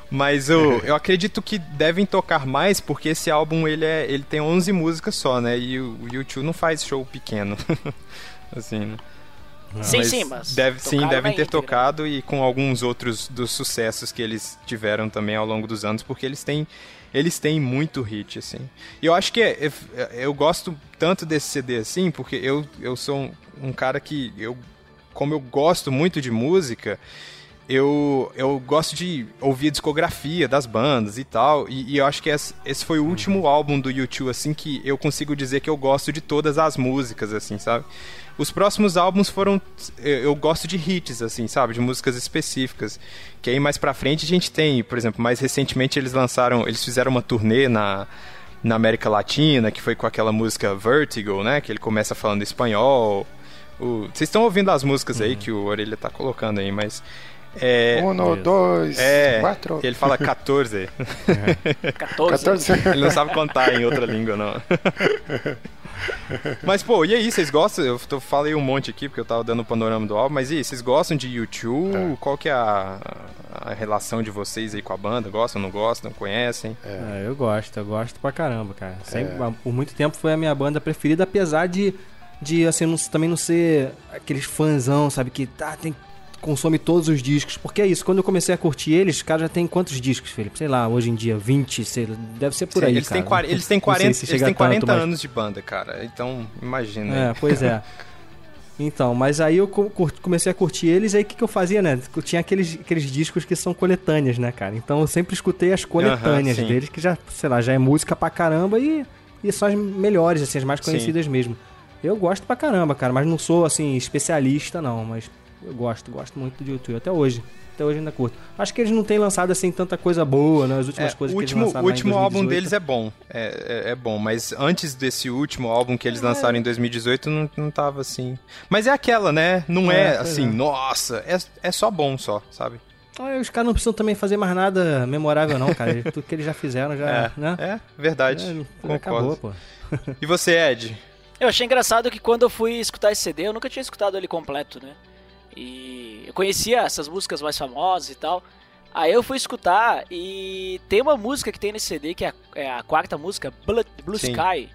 Mas eu, eu acredito que devem tocar mais, porque esse álbum ele, é, ele tem 11 músicas só, né? E o, YouTube não faz show pequeno. assim, né? Sim, mas sim, mas. Deve, sim, devem ter íntegra. tocado e com alguns outros dos sucessos que eles tiveram também ao longo dos anos, porque eles têm. Eles têm muito hit, assim. E eu acho que é, é, eu gosto tanto desse CD assim, porque eu, eu sou um, um cara que. Eu, como eu gosto muito de música, eu, eu gosto de ouvir a discografia das bandas e tal, e, e eu acho que esse, esse, foi o último uhum. álbum do YouTube, assim, que eu consigo dizer que eu gosto de todas as músicas, assim, sabe? Os próximos álbuns foram. Eu, eu gosto de hits, assim, sabe? De músicas específicas. Que aí mais pra frente a gente tem, por exemplo, mais recentemente eles lançaram. Eles fizeram uma turnê na, na América Latina, que foi com aquela música Vertigo, né? Que ele começa falando espanhol. O, vocês estão ouvindo as músicas aí uhum. que o Orelha tá colocando aí, mas É, um, dois, é, quatro. Ele fala 14. É. 14. 14. Ele não sabe contar em outra língua, não. Mas, pô, e aí, vocês gostam? Eu falei um monte aqui porque eu tava dando o panorama do álbum, mas e aí, vocês gostam de YouTube? É. Qual que é a, a, relação de vocês aí com a banda? Gostam, não gostam, conhecem? É. é eu gosto, eu gosto pra caramba, cara. Sempre, é. Por muito tempo foi a minha banda preferida, apesar de, de assim, não, também não ser aqueles fãzão, sabe? Que tá, tem consome todos os discos. Porque é isso, quando eu comecei a curtir eles, os caras já tem quantos discos, Felipe? Sei lá, hoje em dia, 20, sei lá, deve ser por aí, eles cara. Têm, eles têm 40, se eles têm 40 tanto, anos de banda, cara. Então, imagina. É, pois é. Então, mas aí eu comecei a curtir eles, aí o que, que eu fazia, né? Eu tinha aqueles, aqueles discos que são coletâneas, né, cara? Então eu sempre escutei as coletâneas deles, que já, sei lá, já é música pra caramba e, e são as melhores, assim, as mais conhecidas sim. mesmo. Eu gosto pra caramba, cara, mas não sou, assim, especialista, não. Mas eu gosto, gosto muito do YouTube até hoje. Até hoje ainda curto. Acho que eles não têm lançado assim tanta coisa boa, né? As últimas é, coisas último, que eles lançaram O último álbum deles é bom. É, é, é, bom, mas antes desse último álbum que eles é. lançaram em 2018 não, não tava assim. Mas é aquela, né? Não é, é assim, nossa, é, é só bom só, sabe? Os caras não precisam também fazer mais nada memorável, não, cara. Tudo que eles já fizeram já. É, né? é verdade. É, acabou, pô. e você, Ed? Eu achei engraçado que quando eu fui escutar esse CD, eu nunca tinha escutado ele completo, né? E eu conhecia essas músicas mais famosas e tal. Aí eu fui escutar e tem uma música que tem nesse CD que é a, é a quarta música, Blue, Blue Sky.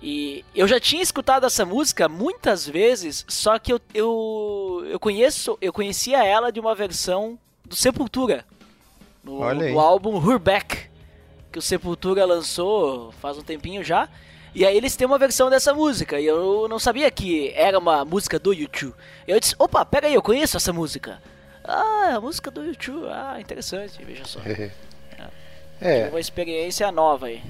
E eu já tinha escutado essa música muitas vezes, só que eu, eu, eu conheço, eu conhecia ela de uma versão do Sepultura. No, no álbum Hurback, que o Sepultura lançou faz um tempinho já. E aí eles têm uma versão dessa música. E eu não sabia que era uma música do YouTube. Eu disse, opa, pega aí, eu conheço essa música. Ah, é a música do YouTube. Ah, interessante, veja só. é. é. Uma experiência nova aí.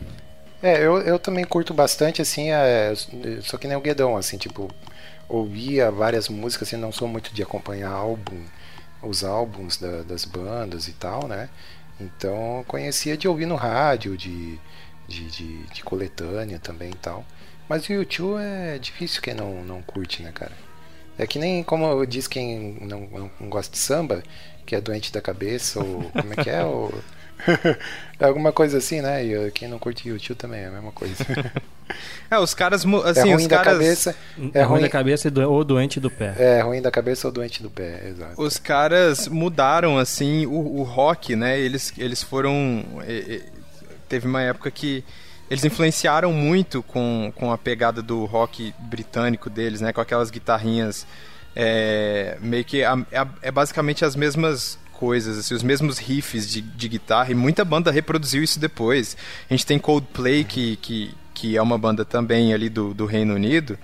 É, eu, eu também curto bastante, assim, é, só que nem o Guedão, assim, tipo, ouvia várias músicas, assim, não sou muito de acompanhar álbum, os álbuns da, das bandas e tal, né? Então conhecia de ouvir no rádio, de de, de, de coletânea também e tal. Mas o YouTube é difícil quem não, não curte, né, cara? É que nem como diz quem não, não gosta de samba, que é doente da cabeça, ou como é que é? Ou... é alguma coisa assim, né? E quem não curte YouTube também é a mesma coisa. é, os caras. Assim, é ruim os da caras... cabeça. É, é ruim da cabeça ou doente do pé. É, ruim da cabeça ou doente do pé, exato. Os caras mudaram, assim, o, o rock, né? Eles, eles foram teve uma época que eles influenciaram muito com, com a pegada do rock britânico deles, né? Com aquelas guitarrinhas é, meio que a, a, é basicamente as mesmas coisas, assim, os mesmos riffs de, de guitarra e muita banda reproduziu isso depois. A gente tem Coldplay que, que, que é uma banda também ali do, do Reino Unido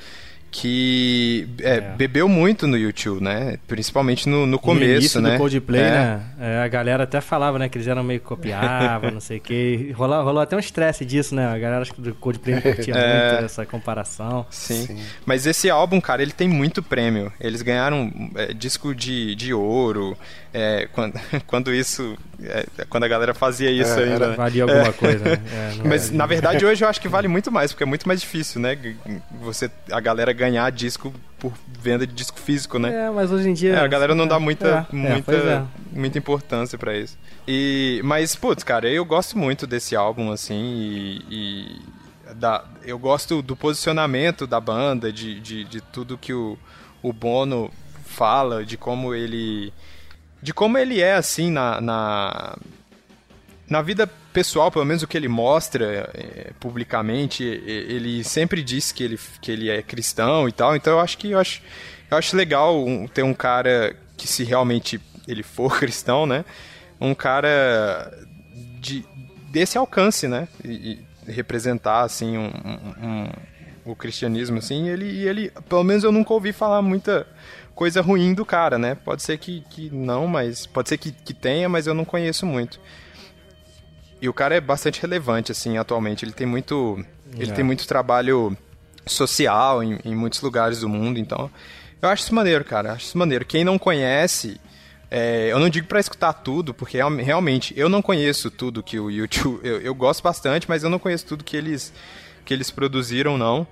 que é, é. bebeu muito no YouTube, né? Principalmente no, no começo, no né? do Coldplay, é. né? É, a galera até falava, né? Que eles eram meio copiavam, não sei o quê. Rolou, rolou até um estresse disso, né? A galera acho que do Coldplay não curtia é. muito essa comparação. Sim. Sim. Mas esse álbum, cara, ele tem muito prêmio. Eles ganharam é, disco de, de ouro. quando, quando isso... quando a galera fazia isso ainda. Valia alguma coisa, né? Mas, na verdade, hoje eu acho que vale muito mais, porque é muito mais difícil, né? Você, a galera ganhar disco por venda de disco físico, né? É, mas hoje em dia. É, a galera não dá muita, é, muita, é, muita importância para isso. E, mas, putz, cara, eu gosto muito desse álbum, assim, e. e da, eu gosto do posicionamento da banda, de, de, de tudo que o, o Bono fala, de como ele. De como ele é, assim, na, na na vida pessoal, pelo menos o que ele mostra é, publicamente, ele sempre diz que ele, que ele é cristão e tal. Então eu acho que eu acho, eu acho legal ter um cara que se realmente ele for cristão, né? Um cara de, desse alcance, né? E, e representar assim um, um, um, o cristianismo assim, ele ele pelo menos eu nunca ouvi falar muita coisa ruim do cara, né? Pode ser que, que não, mas pode ser que, que tenha, mas eu não conheço muito. E o cara é bastante relevante, assim, atualmente. Ele tem muito. Ele é. tem muito trabalho social em, em, muitos lugares do mundo, então. Eu acho isso maneiro, cara. Acho isso maneiro. Quem não conhece. É, eu não digo para escutar tudo, porque realmente eu não conheço tudo que o YouTube. Eu, eu, gosto bastante, mas eu não conheço tudo que eles, que eles produziram, não.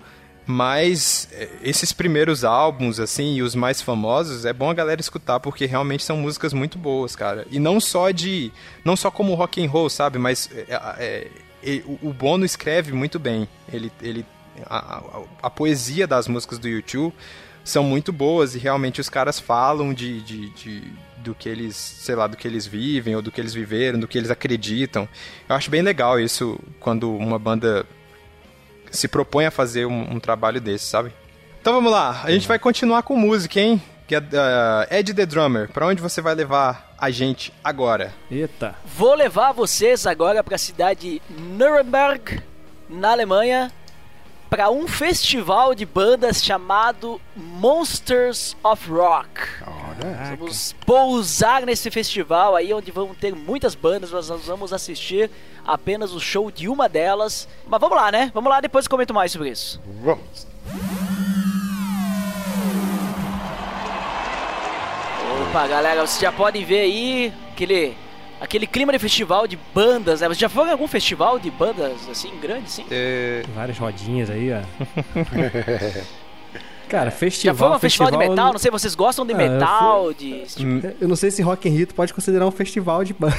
Mas é, esses primeiros álbuns, assim, e os mais famosos, é bom a galera escutar, porque realmente são músicas muito boas, cara. E não só de. Não só como rock and roll, sabe? Mas é, é, o Bono escreve muito bem. Ele. ele a, a, a, poesia das músicas do YouTube são muito boas e realmente os caras falam de, de, de do que eles, sei lá, do que eles vivem ou do que eles viveram, do que eles acreditam. Eu acho bem legal isso quando uma banda se propõe a fazer um, um trabalho desse, sabe? Então vamos lá, a gente vai continuar com música, hein? Que é, uh, Ed The Drummer, pra onde você vai levar a gente agora? Eita. Vou levar vocês agora pra cidade Nuremberg, na Alemanha, para um festival de bandas chamado Monsters of Rock. Olha. Vamos pousar nesse festival aí onde vão ter muitas bandas, nós vamos assistir apenas o show de uma delas. Mas vamos lá, né? Vamos lá, depois comento mais sobre isso. Vamos. Opa, galera, vocês já podem ver aí aquele aquele clima de festival de bandas, né? Você já foi em algum festival de bandas assim, grande, assim? É... Várias rodinhas aí, ó. Cara, festival. Já foi um festival, festival de metal? Não sei, vocês gostam de ah, metal? Eu, de... eu não sei se Rock in Rio pode considerar um festival de banda.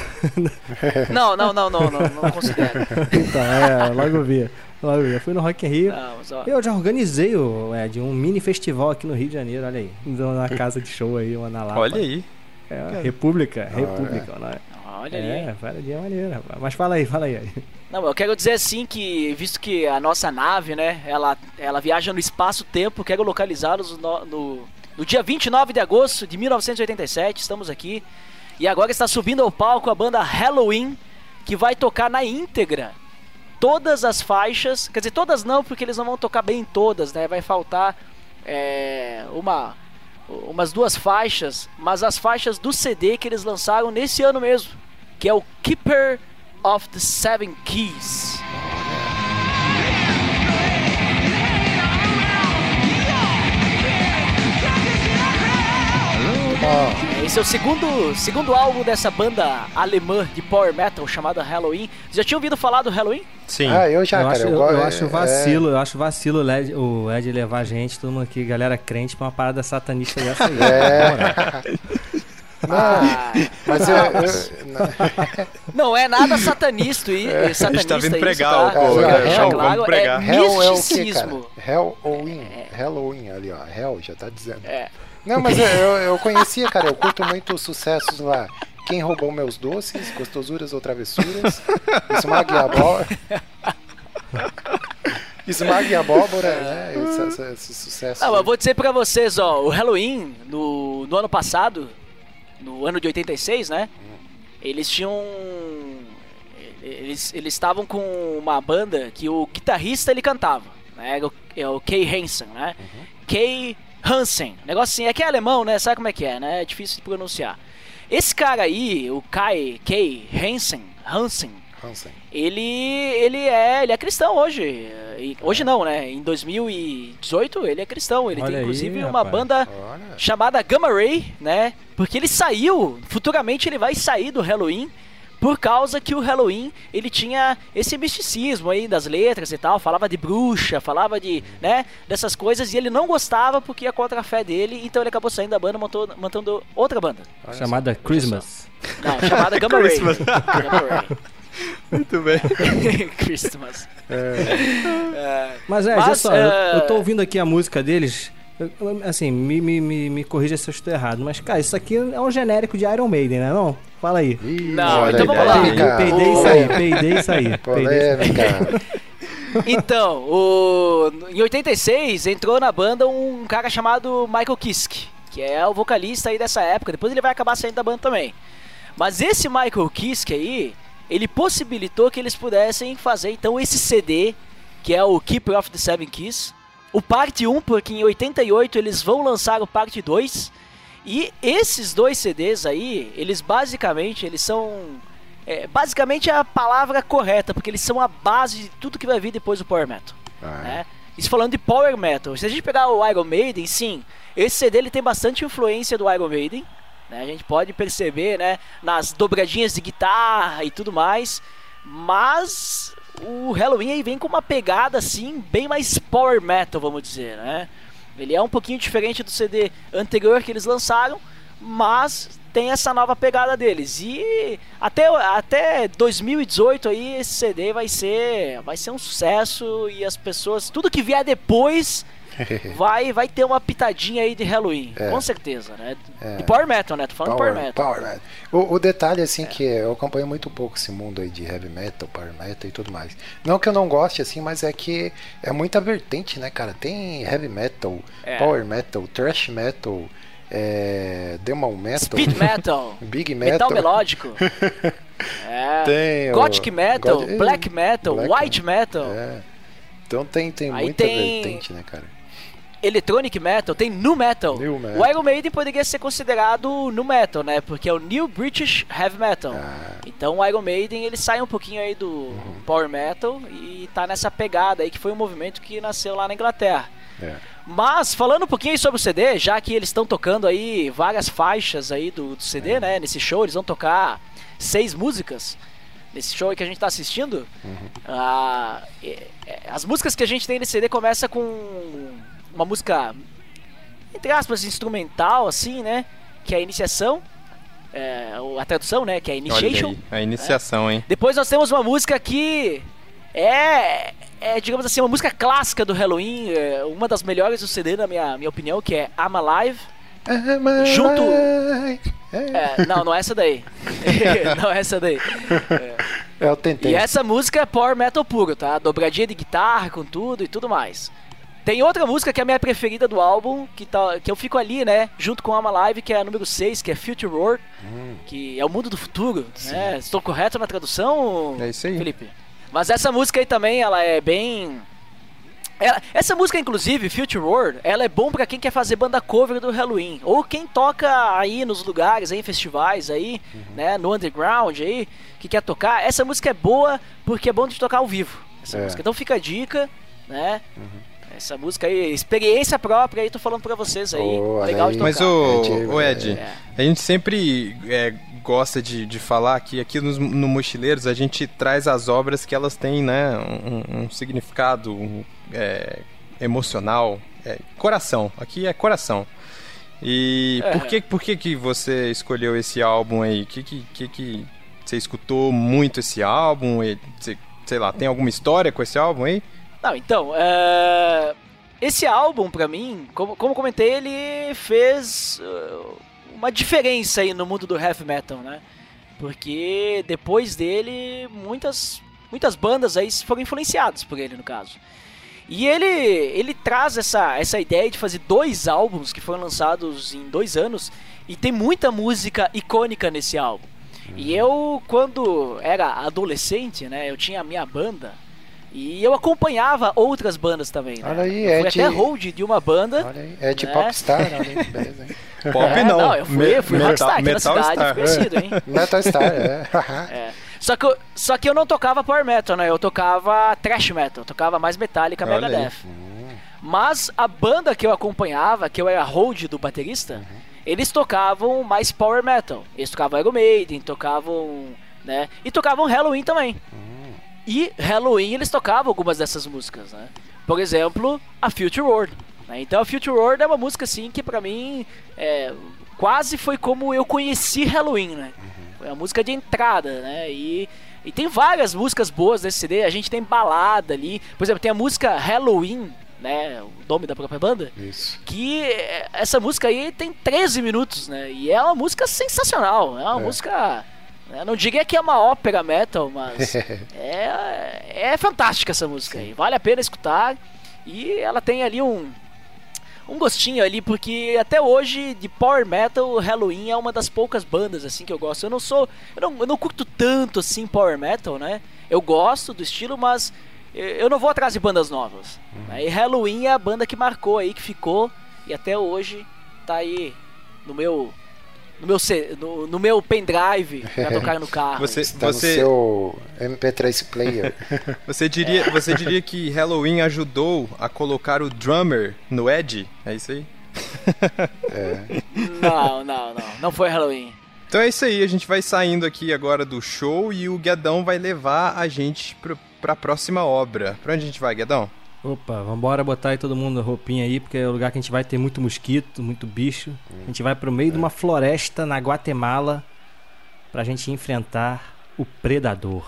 Não, não, não, não, não, não considero. então, é, logo vi. Logo vi. Eu fui no Rock in Rio. Não, eu já organizei o, é, de um mini festival aqui no Rio de Janeiro, olha aí. Na casa de show aí, uma na Lapa. Olha aí. É, República, República, ah, é. Olha é, ali. É, maneiro, rapaz. Mas fala aí, fala aí. Não, eu quero dizer assim que, visto que a nossa nave, né, ela, ela viaja no espaço-tempo, quero localizá-los no, no, no dia 29 de agosto de 1987, estamos aqui. E agora está subindo ao palco a banda Halloween, que vai tocar na íntegra todas as faixas, quer dizer, todas não, porque eles não vão tocar bem todas, né? Vai faltar é, uma umas duas faixas, mas as faixas do CD que eles lançaram nesse ano mesmo que é o Keeper of the Seven Keys. Esse é o segundo, segundo álbum dessa banda alemã de power metal chamada Halloween. Você já tinha ouvido falar do Halloween? Sim. Ah, eu já, eu cara. Acho, eu, eu, eu acho vacilo, é... eu acho vacilo o Ed, o Ed levar a gente, todo mundo aqui, galera crente, pra uma parada satanista dessa aí. É. Ah, mas eu, eu não. é nada satanista e é, satanista. A gente tá vindo pregar, isso, tá? pô, é, Hell, claro, pregar. É Hell é o que, cara? Halloween, é. Halloween ali, ó. Hell já tá dizendo. É. Não, mas eu, eu conhecia, cara. Eu curto muito os sucessos lá. Quem roubou meus doces, gostosuras ou travessuras? Esmague a abóbora. Esmague a abóbora, né? Esse, esse, sucesso. Não, eu vou dizer pra vocês, ó. O Halloween, no, no ano passado, no ano de 86, né? Eles tinham. Eles estavam com uma banda que o guitarrista ele cantava, né? É o Kay Hansen, né? Uhum. Kay Hansen. Negócio assim, é que é alemão, né? Sabe como é que é, né? É difícil de pronunciar. Esse cara aí, o Kai Kay Hansen, Hansen, Hansen. Ele, ele é, ele é cristão hoje. Hoje não, né? Em 2018 ele é cristão. Ele Olha tem inclusive aí, uma rapaz. banda Olha. chamada Gamma Ray, né? Porque ele saiu, futuramente ele vai sair do Halloween por causa que o Halloween ele tinha esse misticismo aí das letras e tal, falava de bruxa, falava de, né, dessas coisas e ele não gostava porque ia contra a fé dele, então ele acabou saindo da banda, montou, montando outra banda. Chamada Christmas. Não, chamada Gamma Ray. Gamma Ray. Muito bem. Christmas. É. É. Mas é, Mas, só, uh... eu tô ouvindo aqui a música deles. Assim, me, me, me, me corrija se eu estou errado, mas, cara, isso aqui é um genérico de Iron Maiden, né? Não? Fala aí. não, então vamos lá. Eu peidei isso aí, peidei isso aí. Polêmica. então, o... em 86 entrou na banda um cara chamado Michael Kiske, que é o vocalista aí dessa época. Depois ele vai acabar saindo da banda também. Mas esse Michael Kiske aí, ele possibilitou que eles pudessem fazer então esse CD, que é o Keeper of the Seven Keys. O parte 1, porque em 88 eles vão lançar o parte 2. E esses dois CDs aí, eles basicamente, eles são é, basicamente a palavra correta, porque eles são a base de tudo que vai vir depois do Power Metal. Ah, é. né? Isso falando de Power Metal. Se a gente pegar o Iron Maiden, sim, esse CD ele tem bastante influência do Iron Maiden. Né? A gente pode perceber, né, nas dobradinhas de guitarra e tudo mais, mas o Halloween aí vem com uma pegada assim, bem mais power metal, vamos dizer, né? Ele é um pouquinho diferente do CD anterior que eles lançaram, mas tem essa nova pegada deles. E até, até 2018 aí esse CD vai ser vai ser um sucesso e as pessoas, tudo que vier depois vai vai ter uma pitadinha aí de Halloween, é. com certeza, né? É. De Power Metal, né? Tô falando power, Power Metal. Power Metal. O, o detalhe assim é. que eu acompanho muito pouco esse mundo aí de Heavy Metal, Power Metal e tudo mais. Não que eu não goste assim, mas é que é muita vertente, né, cara? Tem Heavy Metal, é. Power Metal, Thrash Metal, é, Demon Metal, Speed Metal, Big Metal, Metal melódico, é, tem Gothic Metal, God... Black Metal, Black White Metal. É. Então tem, tem muita tem... vertente, né, cara? Electronic Metal, tem Nu Metal. New metal. O Iron Maiden poderia ser considerado Nu Metal, né? Porque é o New British Heavy Metal. Ah. Então o Iron Maiden ele sai um pouquinho aí do uhum. Power Metal e tá nessa pegada aí que foi um movimento que nasceu lá na Inglaterra. É. Mas, falando um pouquinho sobre o CD, já que eles estão tocando aí várias faixas aí do, do CD, é. né? Nesse show, eles vão tocar seis músicas. Nesse show que a gente está assistindo. Uhum. Ah, é, as músicas que a gente tem nesse CD começa com uma música, entre aspas, instrumental, assim, né? Que é a iniciação. É, a tradução, né? Que é a Initiation. Aí, a iniciação, né? hein? Depois nós temos uma música que é, é, digamos assim, uma música clássica do Halloween, é uma das melhores do CD, na minha, minha opinião, que é I'm Alive. I'm junto. É, não, não é essa daí. não é essa daí. É. Eu tentei. E essa música é power metal puro, tá? Dobradinha de guitarra com tudo e tudo mais. Tem outra música que é a minha preferida do álbum, que, tá, que eu fico ali, né, junto com a Live, que é a número 6, que é Future World, hum. que é o mundo do futuro, né? Estou correto na tradução, é isso aí. Felipe? Mas essa música aí também, ela é bem... Ela, essa música, inclusive, Future World, ela é bom para quem quer fazer banda cover do Halloween. Ou quem toca aí nos lugares, aí, em festivais aí, uhum. né, no underground aí, que quer tocar. Essa música é boa porque é bom de tocar ao vivo. Essa é. música. Então fica a dica, né? Uhum. Essa música aí, experiência própria aí, tô falando pra vocês aí. Oh, Legal aí. de tocar. Mas o, o Ed, é. a gente sempre é, gosta de, de falar que aqui no, no Mochileiros a gente traz as obras que elas têm, né, um, um significado um, é, emocional, é, coração. Aqui é coração. E é. por que por que que você escolheu esse álbum aí? Que que que, que você escutou muito esse álbum? E, sei lá, tem alguma história com esse álbum aí? Não, então, é... esse álbum, pra mim, como, como comentei, ele fez uh, uma diferença aí no mundo do heavy metal, né? Porque depois dele, muitas, muitas bandas aí foram influenciadas por ele, no caso. E ele, ele traz essa, essa ideia de fazer dois álbuns que foram lançados em dois anos e tem muita música icônica nesse álbum. E eu, quando era adolescente, né, eu tinha a minha banda, e eu acompanhava outras bandas também. Né? Olha aí, eu fui até hold de uma banda. Olha aí, é de né? Popstar, olha aí, beleza. Pop é, não. não. eu fui, eu fui metal, rockstar aqui metal na cidade, conhecido, hein? Metal Star, é. é. Só que, eu, só que eu não tocava Power Metal, né? Eu tocava Thrash Metal, tocava mais Metallica, Megadeth. Hum. Mas a banda que eu acompanhava, que eu era hold do baterista, uhum. eles tocavam mais Power Metal. Eles tocavam Iron Maiden, tocavam... né? E tocavam Halloween também. Uhum. E Halloween eles tocavam algumas dessas músicas, né? Por exemplo, a Future World. Né? Então a Future World é uma música assim que pra mim é, quase foi como eu conheci Halloween, né? Foi a música de entrada, né? E, e tem várias músicas boas nesse CD. A gente tem balada ali. Por exemplo, tem a música Halloween, né, o nome da própria banda. Isso. Que essa música aí tem 13 minutos, né? E é uma música sensacional. É uma é. música eu não diria que é uma ópera metal, mas é, é fantástica essa música aí. Vale a pena escutar. E ela tem ali um, um gostinho ali, porque até hoje de power metal, Halloween é uma das poucas bandas assim que eu gosto. Eu não sou, eu não, eu não curto tanto assim power metal, né? Eu gosto do estilo, mas eu não vou atrás de bandas novas. Uhum. E Halloween é a banda que marcou aí, que ficou e até hoje tá aí no meu no meu, no, no meu pendrive pra tocar no carro. Você, Está você... no seu MP3 player. você, diria, é. você diria que Halloween ajudou a colocar o drummer no Edge? É isso aí? é. Não, não, não. Não foi Halloween. Então é isso aí, a gente vai saindo aqui agora do show e o Guedão vai levar a gente pro, pra próxima obra. Pra onde a gente vai, Guedão? Opa, vambora botar aí todo mundo roupinha aí, porque é o lugar que a gente vai ter muito mosquito, muito bicho. A gente vai pro meio de uma floresta na Guatemala pra gente enfrentar o predador.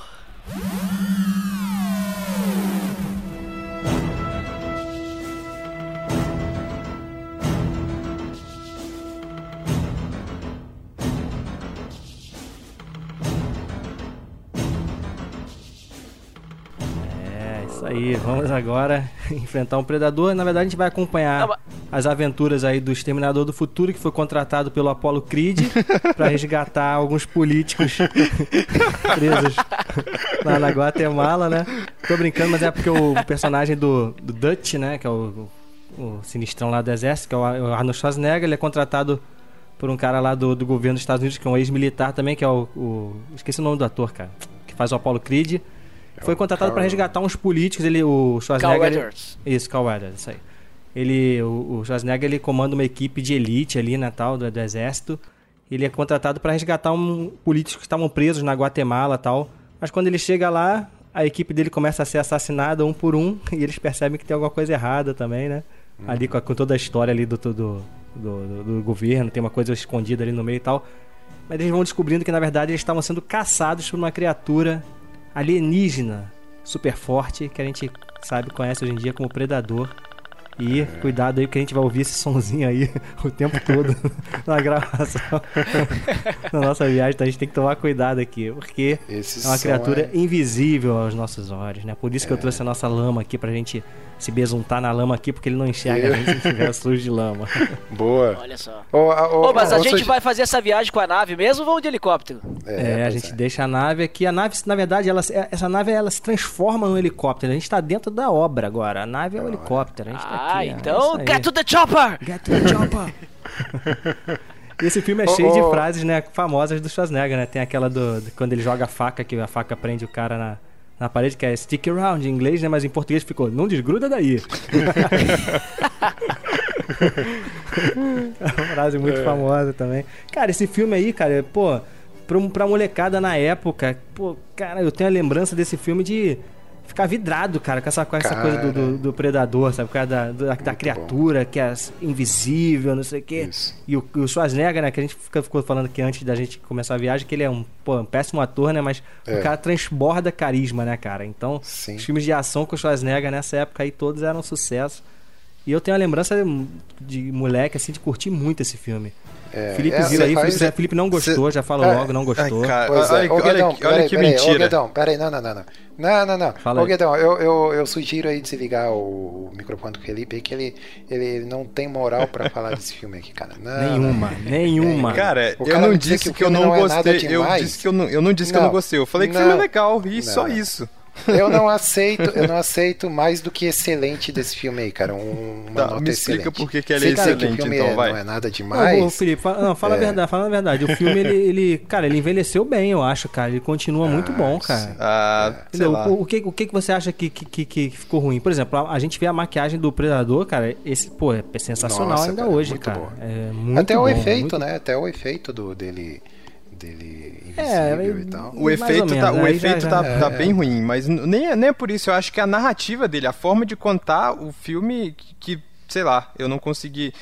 Aí, vamos agora enfrentar um predador. Na verdade, a gente vai acompanhar as aventuras aí do Exterminador do Futuro, que foi contratado pelo Apollo Creed pra resgatar alguns políticos presos lá na Guatemala, né? Tô brincando, mas é porque o personagem do, do Dutch, né, que é o, o sinistrão lá do exército, que é o Arnold Schwarzenegger, ele é contratado por um cara lá do, do governo dos Estados Unidos, que é um ex-militar também, que é o, o- Esqueci o nome do ator, cara. Que faz o Apollo Creed. Foi contratado Carl- pra resgatar uns políticos, ele, o Carl Schwarzenegger... ele- Weathers. isso, Carl Weathers, isso aí. Ele, o, o Schwarzenegger, ele comanda uma equipe de elite ali, né, tal, do, do exército. Ele é contratado para resgatar um, políticos que estavam presos na Guatemala tal. Mas quando ele chega lá, a equipe dele começa a ser assassinada um por um e eles percebem que tem alguma coisa errada também, né? Ali com, a- com toda a história ali do, do, do, do- do governo, tem uma coisa escondida ali no meio e tal. Mas eles vão descobrindo que na verdade eles estavam sendo caçados por uma criatura alienígena super forte que a gente sabe, conhece hoje em dia como predador. E cuidado aí, porque a gente vai ouvir esse sonzinho aí o tempo todo na gravação. na nossa viagem, então a gente tem que tomar cuidado aqui, porque é uma criatura é, invisível aos nossos olhos, né? Por isso que eu trouxe a nossa lama aqui pra gente se besuntar na lama aqui, porque ele não enxerga a gente se tiver sujo de lama. Boa. Olha só. Ô, ô, Ô, mas a gente vai fazer essa viagem com a nave mesmo ou vamos de helicóptero? É, a pois gente deixa a nave aqui. A nave, na verdade, ela, essa nave ela se transforma num helicóptero. A gente tá dentro da obra agora. A nave é o helicóptero. A gente tá Ah, aqui. é então aí. get to the chopper! Get to the chopper! Esse filme é cheio de ô. frases, né, famosas do Schwarzenegger, né? Tem aquela do, de quando ele joga a faca, que a faca prende o cara na, na parede, que é stick around em inglês, né? Mas em português ficou, não desgruda daí. é uma frase muito famosa também. Cara, esse filme aí, cara, pô, pra, pra molecada na época, pô, cara, eu tenho a lembrança desse filme de ficar vidrado, cara, com essa, com essa Cara. coisa do, do, do predador, sabe? Por causa da, da, da criatura que é invisível, não sei o quê. Isso. E o, o Schwarzenegger, né, que a gente ficou falando aqui antes da gente começar a viagem, que ele é um, pô, um péssimo ator, né? Mas É. o cara transborda carisma, né, cara? Então, Sim. os filmes de ação com o Schwarzenegger nessa época aí todos eram um sucesso. E eu tenho a lembrança de moleque, assim, de curtir muito esse filme. É, Felipe é, viu aí, faz- Felipe, Felipe não gostou, já falou É, logo, não gostou. Ai, cara, é. olha, Ô, olha Guedão, que- olha peraí, que peraí, Ô, mentira. Guedão, peraí, não, não, não, não. Não, não, não. Fala Ô, aí. Guedão, eu, eu, eu sugiro aí desligar o, o microfone do Felipe aí, que ele, ele, não tem moral pra falar desse filme aqui, cara. Não, Nenhuma, nenhuma. Cara, eu cara não me dizer disse que que, eu não não é gostei. Eu disse que eu não, eu não disse que eu não Não. gostei. Eu falei que o Não. filme é legal e só Não. isso. Eu não aceito, eu não aceito mais do que excelente desse filme aí, cara. Um, uma Tá, nota me explica excelente. por que que ele Você é dizer que excelente, o filme então, é- vai. não é nada demais. ô, Felipe, fala, não, fala a É. verdade, fala a verdade. O filme, ele, ele, cara, ele envelheceu bem, eu acho, cara. Ele continua muito Ah, bom, sim. cara. Ah, sei Entendeu? lá. O, o que, o que você acha que, que, que- ficou ruim? Por exemplo, a, a gente vê a maquiagem do Predador, cara, esse, pô, é sensacional Nossa, ainda cara, hoje, muito cara. boa. É muito Até o bom, efeito, muito- né? Até o efeito do, dele, dele É, invisível é- e tal. O efeito, tá, menos, o aí efeito já- tá, já- tá bem ruim, mas nem, é- nem é por isso. Eu acho que a narrativa dele, a forma de contar o filme, que, que, sei lá, eu não consegui.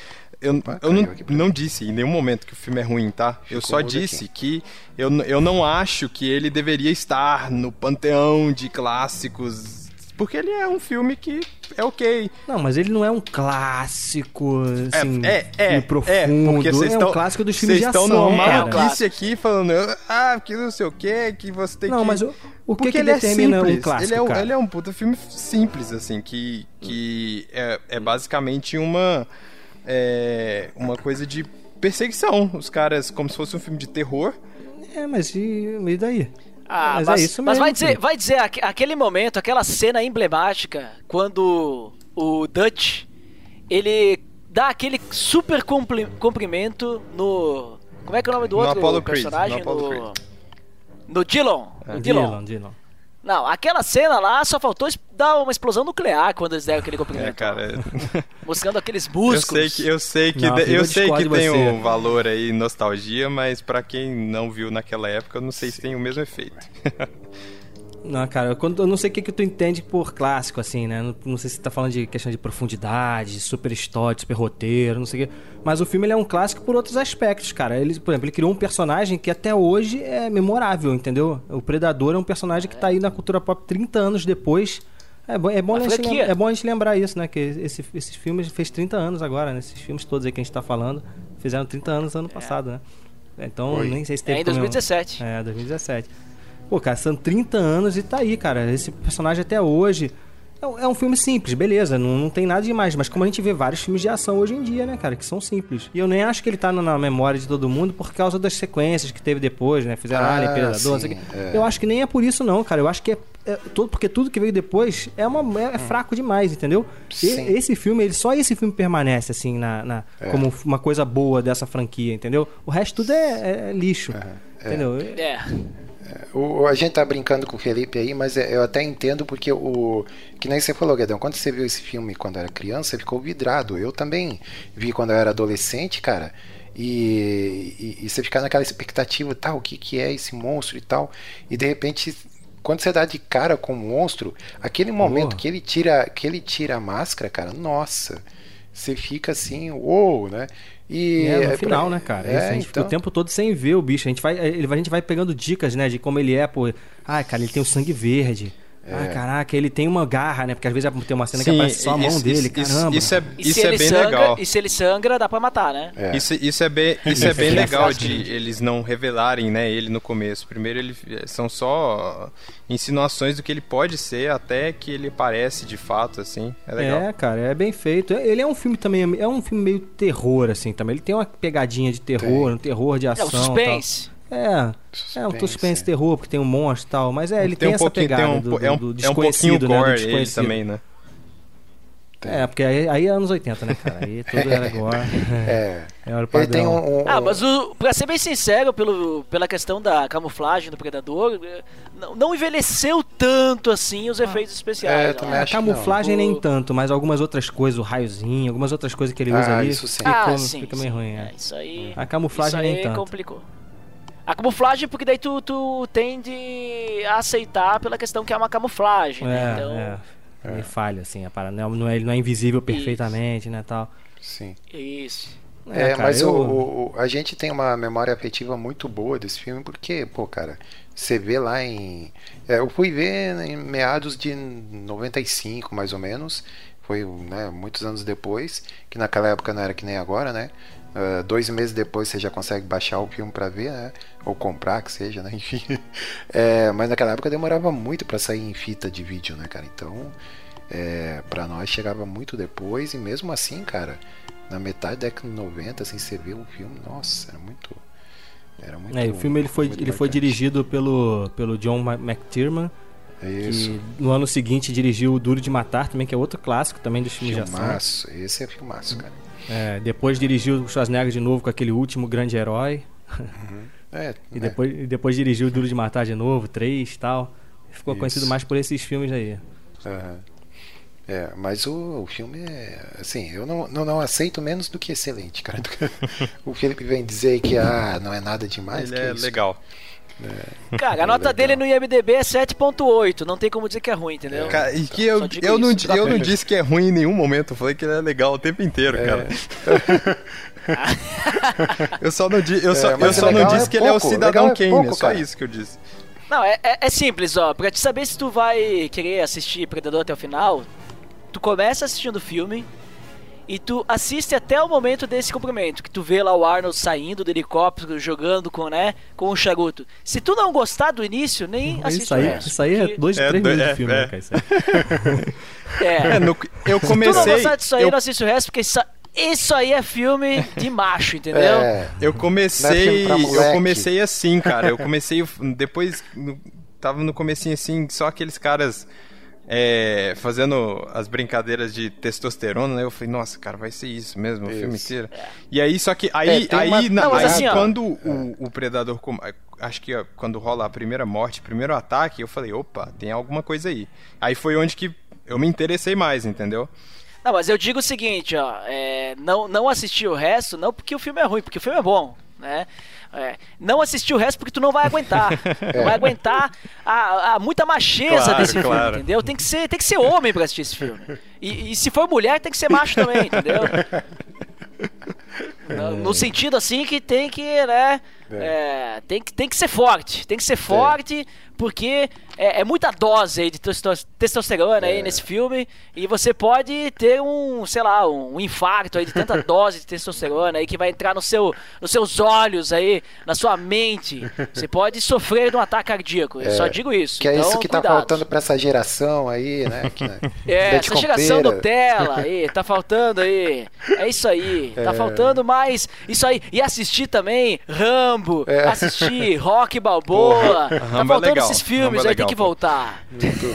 Eu, Opa, eu não, não disse em nenhum momento que o filme é ruim, tá? eu Ficou só mudo disse aqui. que eu, eu não acho que ele deveria estar no panteão de clássicos. Porque ele é um filme que é ok. Não, mas ele não é um clássico, assim, é, é, e profundo. é, porque vocês é um estão, clássico dos filmes de vocês ação, estão numa cara. maluquice aqui falando, ah, que não sei o que, que você tem Não, que... mas o, o que, que ele determina é simples. um clássico, ele, é, um- cara? ele é um puta filme simples, assim, que, que é, é basicamente uma, é, uma coisa de perseguição. Os caras, como se fosse um filme de terror. É, mas e, e daí? Ah, Mas mas, é isso mas vai mesmo, dizer, vai dizer aque- aquele momento, aquela cena emblemática, quando o Dutch ele dá aquele super cumpri- cumprimento no. Como é que é o nome do No outro Creed, personagem? no Apollo no, no Dillon. Ah, no Dillon. Dylan. Não, aquela cena lá só faltou dar uma explosão nuclear quando eles deram aquele cumprimento. É, cara. Mostrando aqueles Eu músculos. sei que, eu sei que, Não, de- eu eu sei que tem você. um valor aí, nostalgia, mas pra quem não viu naquela época, eu não sei se tem o mesmo efeito. Não, cara, eu, quando, eu não sei o que, que tu entende por clássico, assim, né? Não, não sei se tu tá falando de questão de profundidade, super história, super roteiro, não sei o quê. Mas o filme ele é um clássico por outros aspectos, cara. Ele, por exemplo, ele criou um personagem que até hoje é memorável, entendeu? O Predador é um personagem que tá aí na cultura pop 30 anos depois. É bom, é bom, a gente, é bom a gente lembrar isso, né? Que esse, esses filmes fez 30 anos agora, né? Esses filmes todos aí que a gente tá falando fizeram 30 anos ano passado, né? Então, Oi. nem sei se É teve em comemora- 2017. É, 2017. Pô, cara, são 30 anos e tá aí, cara. Esse personagem até hoje. É um, é um filme simples, beleza, não, não tem nada demais. Mas como a gente vê vários filmes de ação hoje em dia, né, cara, que são simples. E eu nem acho que ele tá na, na memória de todo mundo por causa das sequências que teve depois, né? Fizeram Ah, Alien, Predador, não sei o sim, é. Eu acho que nem é por isso, não, cara. Eu acho que é. é todo, porque tudo que veio depois é, uma, é, é fraco demais, entendeu? E- Sim. esse filme, ele, só esse filme permanece, assim, na, na- como uma coisa boa dessa franquia, entendeu? O resto tudo é, é lixo. Entendeu? É. O, a gente tá brincando com o Felipe aí, mas é- eu até entendo porque o. Que nem você falou, Guedão, quando você viu esse filme quando era criança, ficou vidrado. Eu também vi quando eu era adolescente, cara. E, e, e você ficar naquela expectativa, tá, o que, que é esse monstro e tal. E de repente, quando você dá de cara com o monstro, aquele momento que ele tira que ele tira a máscara, cara, nossa. Você fica assim, uou, né? E É, no pra- final, né, cara? É, Isso, a gente fica então- o tempo todo sem ver o bicho. A gente vai, ele, a gente vai pegando dicas, né, de como ele é, pô. Ai, cara, ele tem o sangue verde. É. Ah, caraca, ele tem uma garra, né? Porque às vezes tem uma cena que aparece só a mão isso- dele, isso- caramba. Isso, é, isso é ele bem sangra, legal. E se ele sangra, dá pra matar, né? É. Isso, isso é bem, isso é bem Isso é legal de eles não revelarem, né, ele no começo. Primeiro ele são só insinuações do que ele pode ser até que ele aparece de fato assim. É legal. É, cara, é bem feito. Ele é um filme também, é um filme meio terror, assim, também. Ele tem uma pegadinha de terror, Tem. um terror de É, ação. o suspense. Tal. É, é um Suspense, suspense é. terror, porque tem um monstro e tal. Mas é, ele tem, um essa pegada tem um, do, é um, do é um desconhecido, pouquinho né? Do gore ele desconhecido. também, né? É, porque aí, aí é anos 80, né, cara? Aí tudo era gore. É. É, era o Ele tem padrão. um, um- Ah, mas o, pra ser bem sincero, pelo, pela questão da camuflagem do Predador, eh, não, não envelheceu tanto assim os efeitos especiais. É, também É, acho. a camuflagem não. nem O- tanto, mas algumas outras coisas, o raiozinho, algumas outras coisas que ele usa Ah, ali, isso sim. ficou, Ah, sim, fica sim. meio ruim. é. É, isso aí. A camuflagem isso aí nem tanto. complicou. A camuflagem, porque daí tu, tu tende a aceitar pela questão que é uma camuflagem, né? É, Então, é. Ele falha, assim, a parada. Não é, não é, ele não é invisível perfeitamente, né, tal. Sim. isso. É, cara, mas eu- o, o- a gente tem uma memória afetiva muito boa desse filme, porque, pô, cara, você vê lá em. é, eu fui ver em meados de 95, mais ou menos. Foi né, muitos anos depois, que naquela época não era que nem agora, né? Ah, dois meses depois você já consegue baixar o filme pra ver, né? Ou comprar, que seja, né? Enfim. É, mas naquela época demorava muito pra sair em fita de vídeo, né, cara? Então, é, para nós chegava muito depois, e mesmo assim, cara, na metade da década de 90, assim, você vê o filme, nossa, era muito. Era muito. É, o filme ele foi, ele foi dirigido pelo, pelo John McTiernan, Isso. que no ano seguinte dirigiu o Duro de Matar, também, que é outro clássico também dos filmes de ação. Filmaço, esse é filmaço, cara. É, depois dirigiu o Schwarzenegger de novo com aquele último grande herói. É, E depois, e depois dirigiu o Duro de Matar de novo, três e tal. Ficou Isso. conhecido mais por esses filmes aí. aham. É, mas o, o filme é. Assim, eu não, não, não aceito menos do que excelente, cara. o Felipe vem dizer que ah, não é nada demais. Ele que é isso? legal. Cara, a nota Legal. dele no IMDB é 7.8, não tem como dizer que é ruim, entendeu? Cara, e que eu, eu, não, isso. eu não disse que é ruim em nenhum momento, eu falei que ele é legal o tempo inteiro, cara. eu só não, eu só, É, eu só não disse é que ele é o pouco, Cidadão é Kane, pouco, é só cara. isso que eu disse. Não, é, é, é simples, ó. Pra te saber se tu vai querer assistir Predador até o final, tu começa assistindo o filme e tu assiste até o momento desse cumprimento, que tu vê lá o Arnold saindo do helicóptero, jogando com, né, com o charuto. Se tu não gostar do início, nem assiste Isso aí, o resto. isso aí é porque- dois, É, três do- minutos é, de filme, é. né, cara? É. É, no- eu Se tu não comecei. gostar disso aí, eu, não assiste o resto, porque isso, isso aí é filme de macho, entendeu? É, eu é comecei. pra eu comecei assim, cara. Eu comecei. Depois. no- tava no comecinho assim, só aqueles caras. É, fazendo as brincadeiras de testosterona, né? Eu falei, nossa, cara, vai ser isso mesmo, o filme Isso. inteiro. E aí, só que aí, É, aí, uma- na- Não, aí assim, quando o, o predador, acho que ó, quando rola a primeira morte, primeiro ataque, eu falei, opa, tem alguma coisa aí. Aí foi onde que eu me interessei mais, entendeu? Não, mas eu digo o seguinte, ó, é, não, não assistir o resto, não porque o filme é ruim, porque o filme é bom, né? É, não assistir o resto porque tu não vai aguentar. É. Não vai aguentar a, a muita macheza Claro, desse filme, claro. entendeu? Tem que ser, tem que ser homem pra assistir esse filme. E, e se for mulher, tem que ser macho também, entendeu? No, no sentido assim que tem que, né? é, tem, que, tem que ser forte. Tem que ser forte, porque é, é muita dose aí de testo- testosterona aí nesse filme. E você pode ter um, sei lá, um infarto aí de tanta dose de testosterona aí que vai entrar no seu, nos seus olhos aí, na sua mente. Você pode sofrer de um ataque cardíaco. Eu só digo isso. Que é Então, isso que tá cuidado. faltando pra essa geração aí, né? Que, né? É, essa geração. Nutella aí, tá faltando aí. É isso aí. Tá faltando mais isso aí. E assistir também Rambo, É. assistir Rock Balboa. Tá Rambo é faltando legal, esses filmes Rambo é aí, tem que voltar.